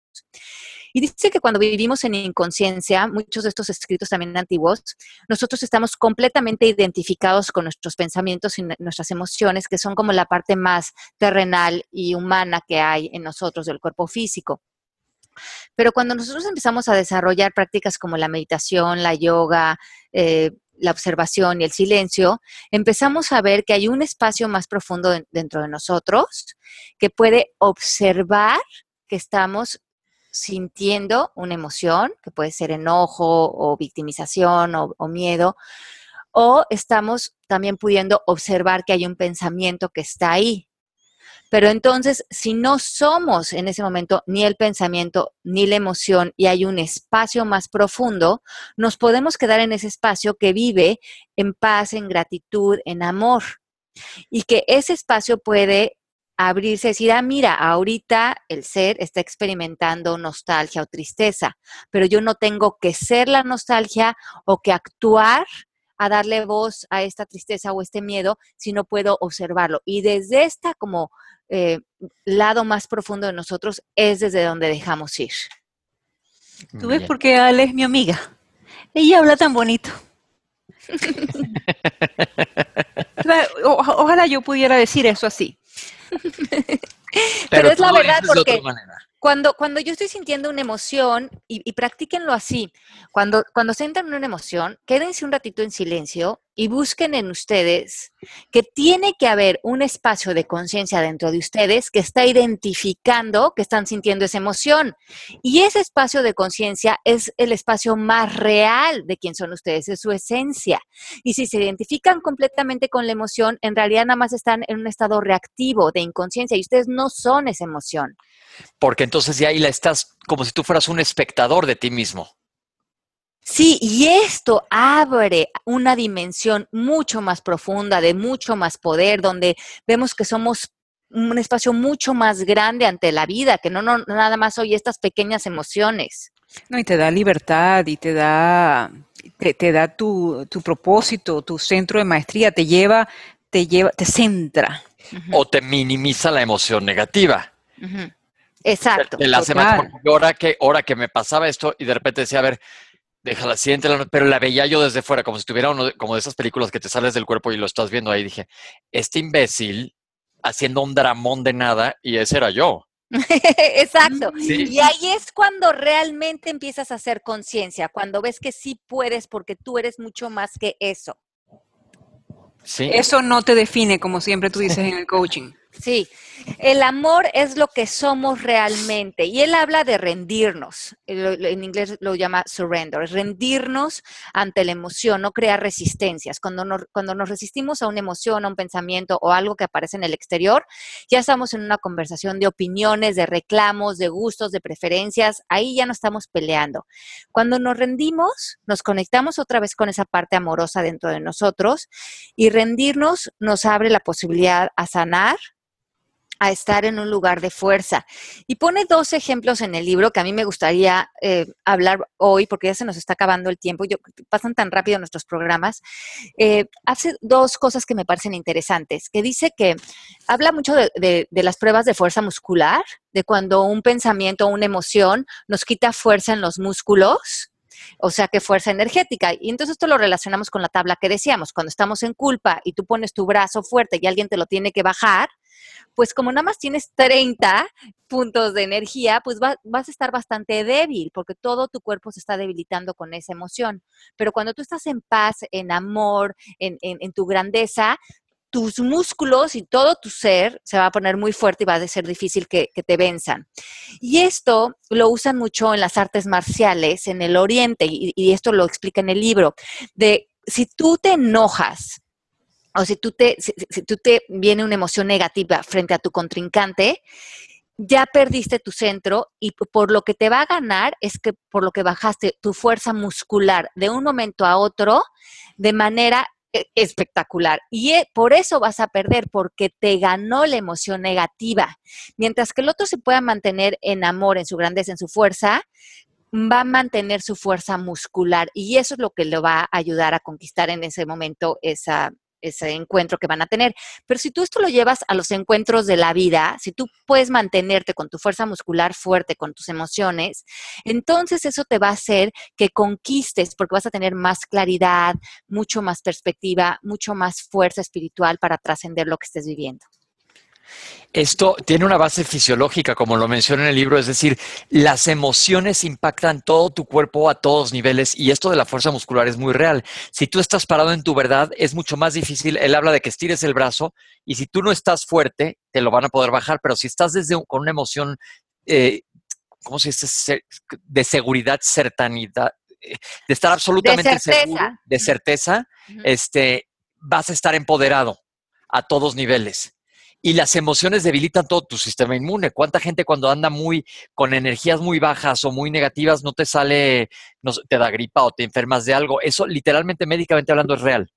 Y dice que cuando vivimos en inconsciencia, muchos de estos escritos también antiguos, nosotros estamos completamente identificados con nuestros pensamientos y nuestras emociones, que son como la parte más terrenal y humana que hay en nosotros del cuerpo físico. Pero cuando nosotros empezamos a desarrollar prácticas como la meditación, la yoga, eh, la observación y el silencio, empezamos a ver que hay un espacio más profundo dentro de nosotros que puede observar que estamos sintiendo una emoción, que puede ser enojo o victimización o, o miedo, o estamos también pudiendo observar que hay un pensamiento que está ahí. Pero entonces, si no somos en ese momento ni el pensamiento ni la emoción y hay un espacio más profundo, nos podemos quedar en ese espacio que vive en paz, en gratitud, en amor. Y que ese espacio puede abrirse decir, ah, mira, ahorita el ser está experimentando nostalgia o tristeza, pero yo no tengo que ser la nostalgia o que actuar a darle voz a esta tristeza o este miedo, sino puedo observarlo. Y desde esta como eh, lado más profundo de nosotros es desde donde dejamos ir. ¿Tú ves por qué Ale es mi amiga? Ella habla tan bonito. ojalá yo pudiera decir eso así. Pero, es la verdad porque cuando, cuando yo estoy sintiendo una emoción, y, y practíquenlo así, cuando, cuando sientan una emoción, quédense un ratito en silencio y busquen en ustedes que tiene que haber un espacio de conciencia dentro de ustedes que está identificando que están sintiendo esa emoción. Y ese espacio de conciencia es el espacio más real de quién son ustedes, es su esencia. Y si se identifican completamente con la emoción, en realidad nada más están en un estado reactivo de inconsciencia y ustedes no son esa emoción. Porque entonces ya ahí la estás como si tú fueras un espectador de ti mismo. Sí, y esto abre una dimensión mucho más profunda, de mucho más poder, donde vemos que somos un espacio mucho más grande ante la vida, que no, no nada más hoy estas pequeñas emociones. No, y te da libertad y te da, te, da tu, tu, propósito, tu centro de maestría, te lleva, te lleva, te centra. O te minimiza la emoción negativa. Exacto. Te, la hace más, ahora que, ahora que me pasaba esto y de repente decía, a ver, Déjala, siguiente, pero la veía yo desde fuera, como si estuviera uno como de esas películas que te sales del cuerpo y lo estás viendo ahí. Dije, este imbécil haciendo un dramón de nada y ese era yo. Exacto. Y ahí es cuando realmente empiezas a hacer conciencia, cuando ves que sí puedes porque tú eres mucho más que eso. Sí. Eso no te define, como siempre tú dices en el coaching. Sí, el amor es lo que somos realmente. Y él habla de rendirnos. En inglés lo llama surrender, rendirnos ante la emoción, no crear resistencias. Cuando nos, cuando nos resistimos a una emoción, a un pensamiento o algo que aparece en el exterior, ya estamos en una conversación de opiniones, de reclamos, de gustos, de preferencias. Ahí ya no estamos peleando. Cuando nos rendimos, nos conectamos otra vez con esa parte amorosa dentro de nosotros y rendirnos nos abre la posibilidad a sanar a estar en un lugar de fuerza. Y pone dos ejemplos en el libro que a mí me gustaría eh, hablar hoy, porque ya se nos está acabando el tiempo, yo, pasan tan rápido nuestros programas. Eh, hace dos cosas que me parecen interesantes, que dice que habla mucho de, de las pruebas de fuerza muscular, de cuando un pensamiento o una emoción nos quita fuerza en los músculos o sea que fuerza energética. Y entonces esto lo relacionamos con la tabla que decíamos, cuando estamos en culpa y tú pones tu brazo fuerte y alguien te lo tiene que bajar, pues como nada más tienes 30 puntos de energía, pues vas a estar bastante débil porque todo tu cuerpo se está debilitando con esa emoción. Pero cuando tú estás en paz, en amor, en, tu grandeza, tus músculos y todo tu ser se va a poner muy fuerte y va a ser difícil que, te venzan. Y esto lo usan mucho en las artes marciales en el oriente y, y esto lo explica en el libro, de si tú te enojas o si tú te, si, tú te viene una emoción negativa frente a tu contrincante, ya perdiste tu centro y por lo que te va a ganar es que por lo que bajaste tu fuerza muscular de un momento a otro de manera e, espectacular. Y e, por eso vas a perder, porque te ganó la emoción negativa. Mientras que el otro se pueda mantener en amor, en su grandeza, en su fuerza, va a mantener su fuerza muscular. Y eso es lo que le va a ayudar a conquistar en ese momento esa, ese encuentro que van a tener. Pero si tú esto lo llevas a los encuentros de la vida, si tú puedes mantenerte con tu fuerza muscular fuerte, con tus emociones, entonces eso te va a hacer que conquistes porque vas a tener más claridad, mucho más perspectiva, mucho más fuerza espiritual para trascender lo que estés viviendo. Esto tiene una base fisiológica, como lo menciona en el libro, es decir, las emociones impactan todo tu cuerpo a todos niveles y esto de la fuerza muscular es muy real. Si tú estás parado en tu verdad, es mucho más difícil. Él habla de que estires el brazo y si tú no estás fuerte, te lo van a poder bajar, pero si estás desde con una emoción, eh, ¿cómo se dice? De seguridad, certanidad, eh, de estar absolutamente seguro, de certeza, este, vas a estar empoderado a todos niveles y las emociones debilitan todo tu sistema inmune. ¿Cuánta gente cuando anda muy con energías muy bajas o muy negativas no te sale, no, te da gripa o te enfermas de algo? Eso literalmente médicamente hablando es real.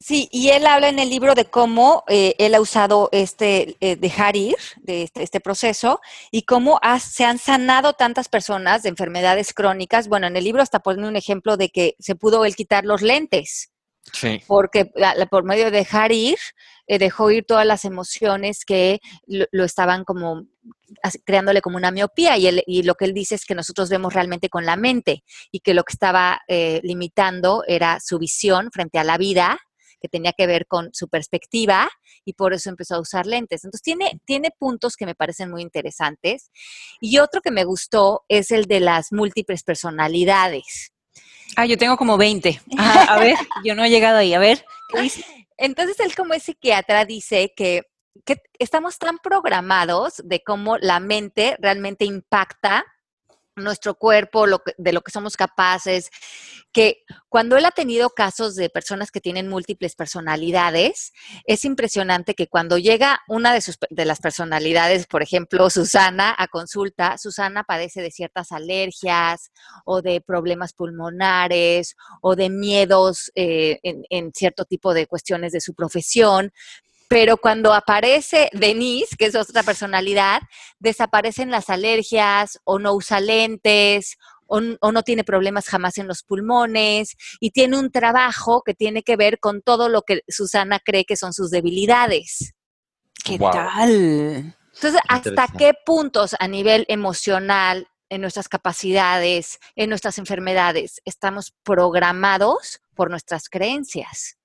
Sí, y él habla en el libro de cómo eh, él ha usado este eh, dejar ir, de este, este proceso, y cómo se han sanado tantas personas de enfermedades crónicas. Bueno, en el libro hasta pone un ejemplo de que se pudo él quitar los lentes porque por medio de dejar ir, eh, dejó ir todas las emociones que lo, estaban como creándole como una miopía y, y, lo que él dice es que nosotros vemos realmente con la mente y que lo que estaba eh, limitando era su visión frente a la vida que tenía que ver con su perspectiva y por eso empezó a usar lentes. Entonces tiene, tiene puntos que me parecen muy interesantes y otro que me gustó es el de las múltiples personalidades. Ah, yo tengo como 20. a ver, yo no he llegado ahí. A ver, Entonces él como es psiquiatra dice que, que estamos tan programados de cómo la mente realmente impacta nuestro cuerpo, de lo que somos capaces, que cuando él ha tenido casos de personas que tienen múltiples personalidades, es impresionante que cuando llega una de, sus, de las personalidades, por ejemplo, Susana, a consulta, Susana padece de ciertas alergias o de problemas pulmonares o de miedos eh, en cierto tipo de cuestiones de su profesión, pero cuando aparece Denise, que es otra personalidad, desaparecen las alergias o no usa lentes o, no tiene problemas jamás en los pulmones y tiene un trabajo que tiene que ver con todo lo que Susana cree que son sus debilidades. ¿Qué tal? Entonces, ¿hasta qué puntos a nivel emocional, en nuestras capacidades, en nuestras enfermedades, estamos programados por nuestras creencias?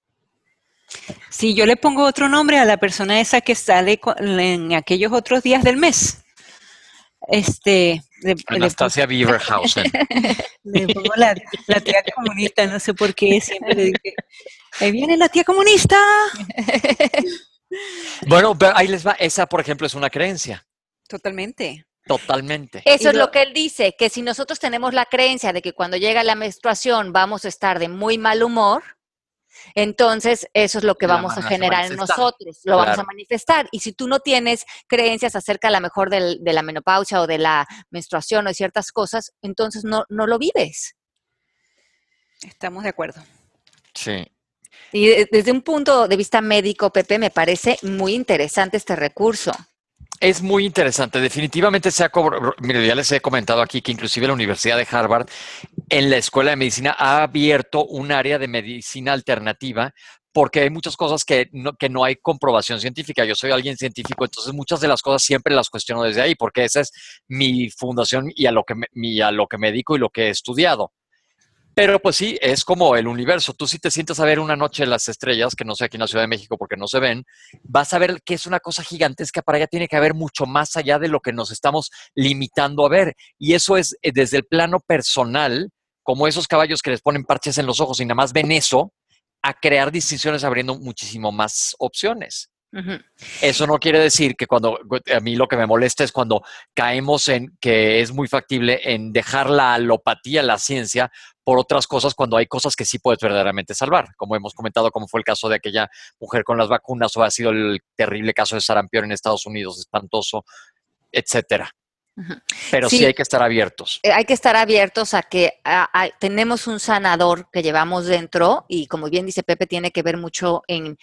Si yo le pongo otro nombre a la persona esa que sale en aquellos otros días del mes. Este, Anastasia Beaverhausen. le pongo la, tía comunista, no sé por qué, siempre le dije, ahí viene la tía comunista. bueno, pero ahí les va, esa por ejemplo es una creencia. Totalmente. Totalmente. Eso es lo que él dice, que si nosotros tenemos la creencia de que cuando llega la menstruación vamos a estar de muy mal humor, entonces, eso es lo que vamos a generar en nosotros, lo vamos a manifestar. Y si tú no tienes creencias acerca a lo mejor de la menopausia o de la menstruación o de ciertas cosas, entonces no, no lo vives. Estamos de acuerdo. Sí. Y desde un punto de vista médico, Pepe, me parece muy interesante este recurso. Es muy interesante. Definitivamente se ha Mire, ya les he comentado aquí que inclusive la Universidad de Harvard en la Escuela de Medicina ha abierto un área de medicina alternativa porque hay muchas cosas que no, que no hay comprobación científica. Yo soy alguien científico, entonces muchas de las cosas siempre las cuestiono desde ahí, porque esa es mi fundación y a lo que me, a lo que me dedico y lo que he estudiado. Pero pues sí, es como el universo. Tú si te sientes a ver una noche las estrellas, que no sé aquí en la Ciudad de México porque no se ven, vas a ver que es una cosa gigantesca para allá, tiene que haber mucho más allá de lo que nos estamos limitando a ver. Y eso es eh, desde el plano personal, como esos caballos que les ponen parches en los ojos y nada más ven eso, a crear distinciones abriendo muchísimo más opciones. Eso no quiere decir que cuando a mí lo que me molesta es cuando caemos en que es muy factible en dejar la alopatía, la ciencia, por otras cosas cuando hay cosas que sí puedes verdaderamente salvar, como hemos comentado, como fue el caso de aquella mujer con las vacunas o ha sido el terrible caso de sarampión en Estados Unidos, espantoso, etcétera. Pero sí, hay que estar abiertos. Eh, hay que estar abiertos a que tenemos un sanador que llevamos dentro y como bien dice Pepe, tiene que ver mucho en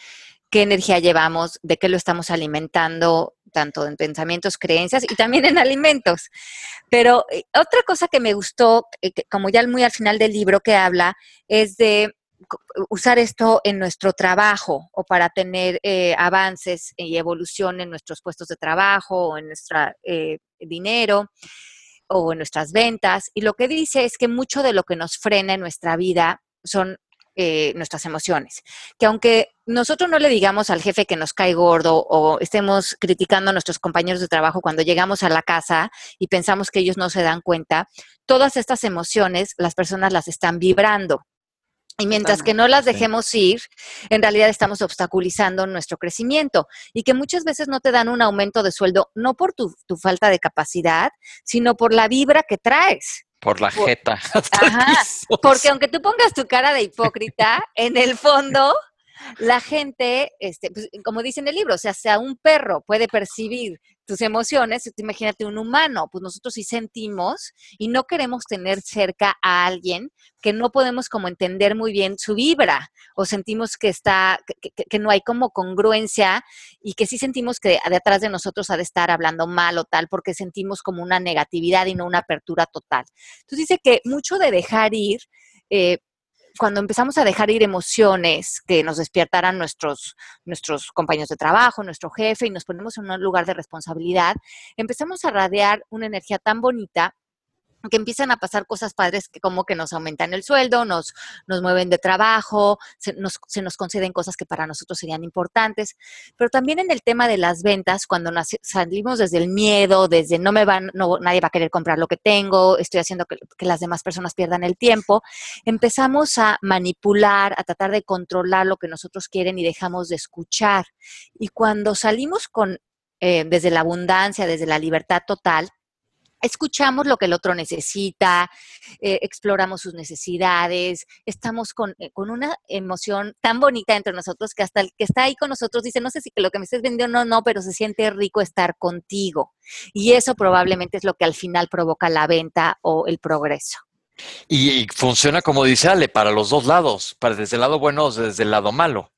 qué energía llevamos, de qué lo estamos alimentando, tanto en pensamientos, creencias y también en alimentos. Pero eh, otra cosa que me gustó, eh, como ya muy al final del libro que habla, es de usar esto en nuestro trabajo o para tener avances y evolución en nuestros puestos de trabajo o en nuestro dinero o en nuestras ventas. Y lo que dice es que mucho de lo que nos frena en nuestra vida son eh, nuestras emociones. Que aunque nosotros no le digamos al jefe que nos cae gordo o estemos criticando a nuestros compañeros de trabajo cuando llegamos a la casa y pensamos que ellos no se dan cuenta, todas estas emociones las personas las están vibrando. Y mientras que no las dejemos ir, en realidad estamos obstaculizando nuestro crecimiento y que muchas veces no te dan un aumento de sueldo, no por tu, falta de capacidad, sino por la vibra que traes. Por la jeta. Ajá, porque aunque tú pongas tu cara de hipócrita, en el fondo la gente, este, pues, como dice en el libro, o sea, sea un perro puede percibir tus emociones, imagínate un humano, pues nosotros sí sentimos y no queremos tener cerca a alguien que no podemos como entender muy bien su vibra o sentimos que está, que, no hay como congruencia y que sí sentimos que detrás de nosotros ha de estar hablando mal o tal porque sentimos como una negatividad y no una apertura total. Entonces dice que mucho de dejar ir eh, cuando empezamos a dejar ir emociones que nos despiertaran nuestros, nuestros compañeros de trabajo, nuestro jefe, y nos ponemos en un lugar de responsabilidad, empezamos a radiar una energía tan bonita que empiezan a pasar cosas padres que como que nos aumentan el sueldo, nos, nos mueven de trabajo, se nos, se nos conceden cosas que para nosotros serían importantes, pero también en el tema de las ventas, cuando nos salimos desde el miedo, desde no me van, no, nadie va a querer comprar lo que tengo, estoy haciendo que, que las demás personas pierdan el tiempo, empezamos a manipular, a tratar de controlar lo que nosotros quieren y dejamos de escuchar. Y cuando salimos con, eh, desde la abundancia, desde la libertad total, escuchamos lo que el otro necesita, eh, exploramos sus necesidades, estamos eh, con, una emoción tan bonita entre nosotros que hasta el que está ahí con nosotros dice, no sé si lo que me estés vendiendo no, no, pero se siente rico estar contigo. Y eso probablemente es lo que al final provoca la venta o el progreso. Y, funciona como dice Ale, para los dos lados, para desde el lado bueno o desde el lado malo.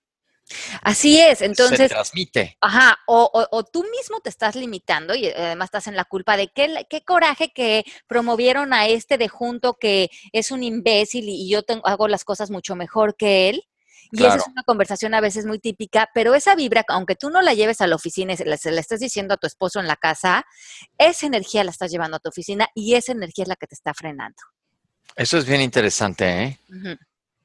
Así es, entonces. Se transmite. Ajá, o, tú mismo te estás limitando y además estás en la culpa de qué, qué coraje que promovieron a este de junto que es un imbécil y yo hago las cosas mucho mejor que él. Y esa es una conversación a veces muy típica, pero esa vibra, aunque tú no la lleves a la oficina y se la, estés diciendo a tu esposo en la casa, esa energía la estás llevando a tu oficina y esa energía es la que te está frenando. Eso es bien interesante, ¿eh?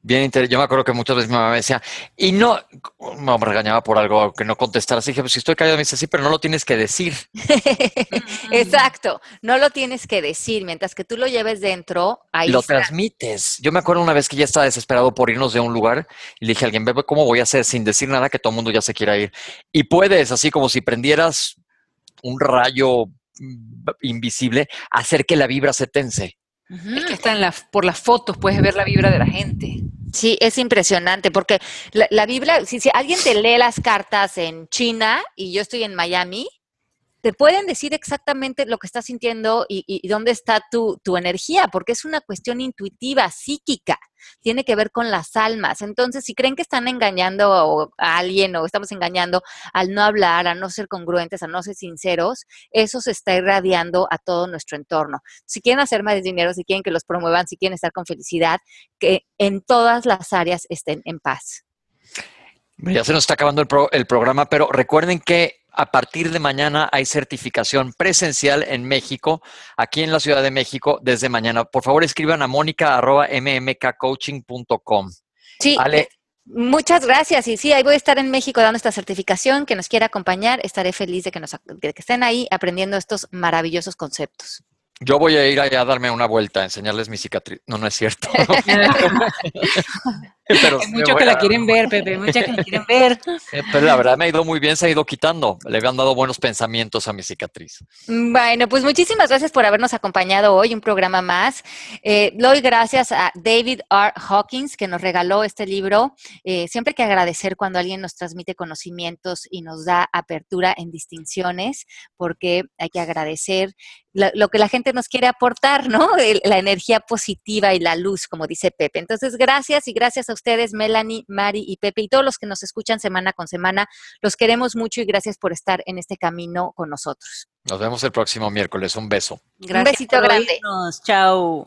Bien interesante. Yo me acuerdo que muchas veces mi mamá me decía, y no, me regañaba por algo que no contestara. Así dije, pues si estoy callado, me dice, sí, pero no lo tienes que decir. Exacto, no lo tienes que decir. Mientras que tú lo lleves dentro, ahí Lo transmites. Yo me acuerdo una vez que ya estaba desesperado por irnos de un lugar y le dije a alguien, bebé, ¿cómo voy a hacer sin decir nada que todo el mundo ya se quiera ir? Y puedes, así como si prendieras un rayo mm, invisible, hacer que la vibra se tense. Es que está en la, por las fotos, puedes ver la vibra de la gente. Sí, es impresionante porque la, la Biblia, si, si, alguien te lee las cartas en China y yo estoy en Miami, te pueden decir exactamente lo que estás sintiendo y, dónde está tu, tu, energía, porque es una cuestión intuitiva, psíquica, tiene que ver con las almas. Entonces, si creen que están engañando a alguien o estamos engañando al no hablar, a no ser congruentes, a no ser sinceros, eso se está irradiando a todo nuestro entorno. Si quieren hacer más dinero, si quieren que los promuevan, si quieren estar con felicidad, que en todas las áreas estén en paz. Ya se nos está acabando el, el programa, pero recuerden que a partir de mañana hay certificación presencial en México, aquí en la Ciudad de México, desde mañana. Por favor, escriban a mónica.mmkcoaching.com. Sí. Ale. Muchas gracias. Y sí, ahí voy a estar en México dando esta certificación. Que nos quiera acompañar, estaré feliz de que, nos, de que estén ahí aprendiendo estos maravillosos conceptos. Yo voy a ir allá a darme una vuelta, a enseñarles mi cicatriz. No, no es cierto. Pero Hay muchos que la quieren ver, Pepe, muchas que la quieren ver. Eh, pero la verdad me ha ido muy bien, se ha ido quitando. Le han dado buenos pensamientos a mi cicatriz. Bueno, pues muchísimas gracias por habernos acompañado hoy, un programa más. Eh, doy gracias a David R. Hawkins, que nos regaló este libro. Eh, siempre hay que agradecer cuando alguien nos transmite conocimientos y nos da apertura en distinciones, porque hay que agradecer lo, que la gente nos quiere aportar, ¿no? la energía positiva y la luz, como dice Pepe. Entonces, gracias y gracias a ustedes, Melanie, Mari y Pepe, y todos los que nos escuchan semana con semana. Los queremos mucho y gracias por estar en este camino con nosotros. Nos vemos el próximo miércoles. Un beso. Un besito grande. Chao.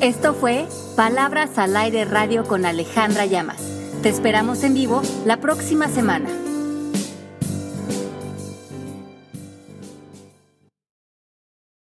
Esto fue Palabras al Aire Radio con Alejandra Llamas. Te esperamos en vivo la próxima semana.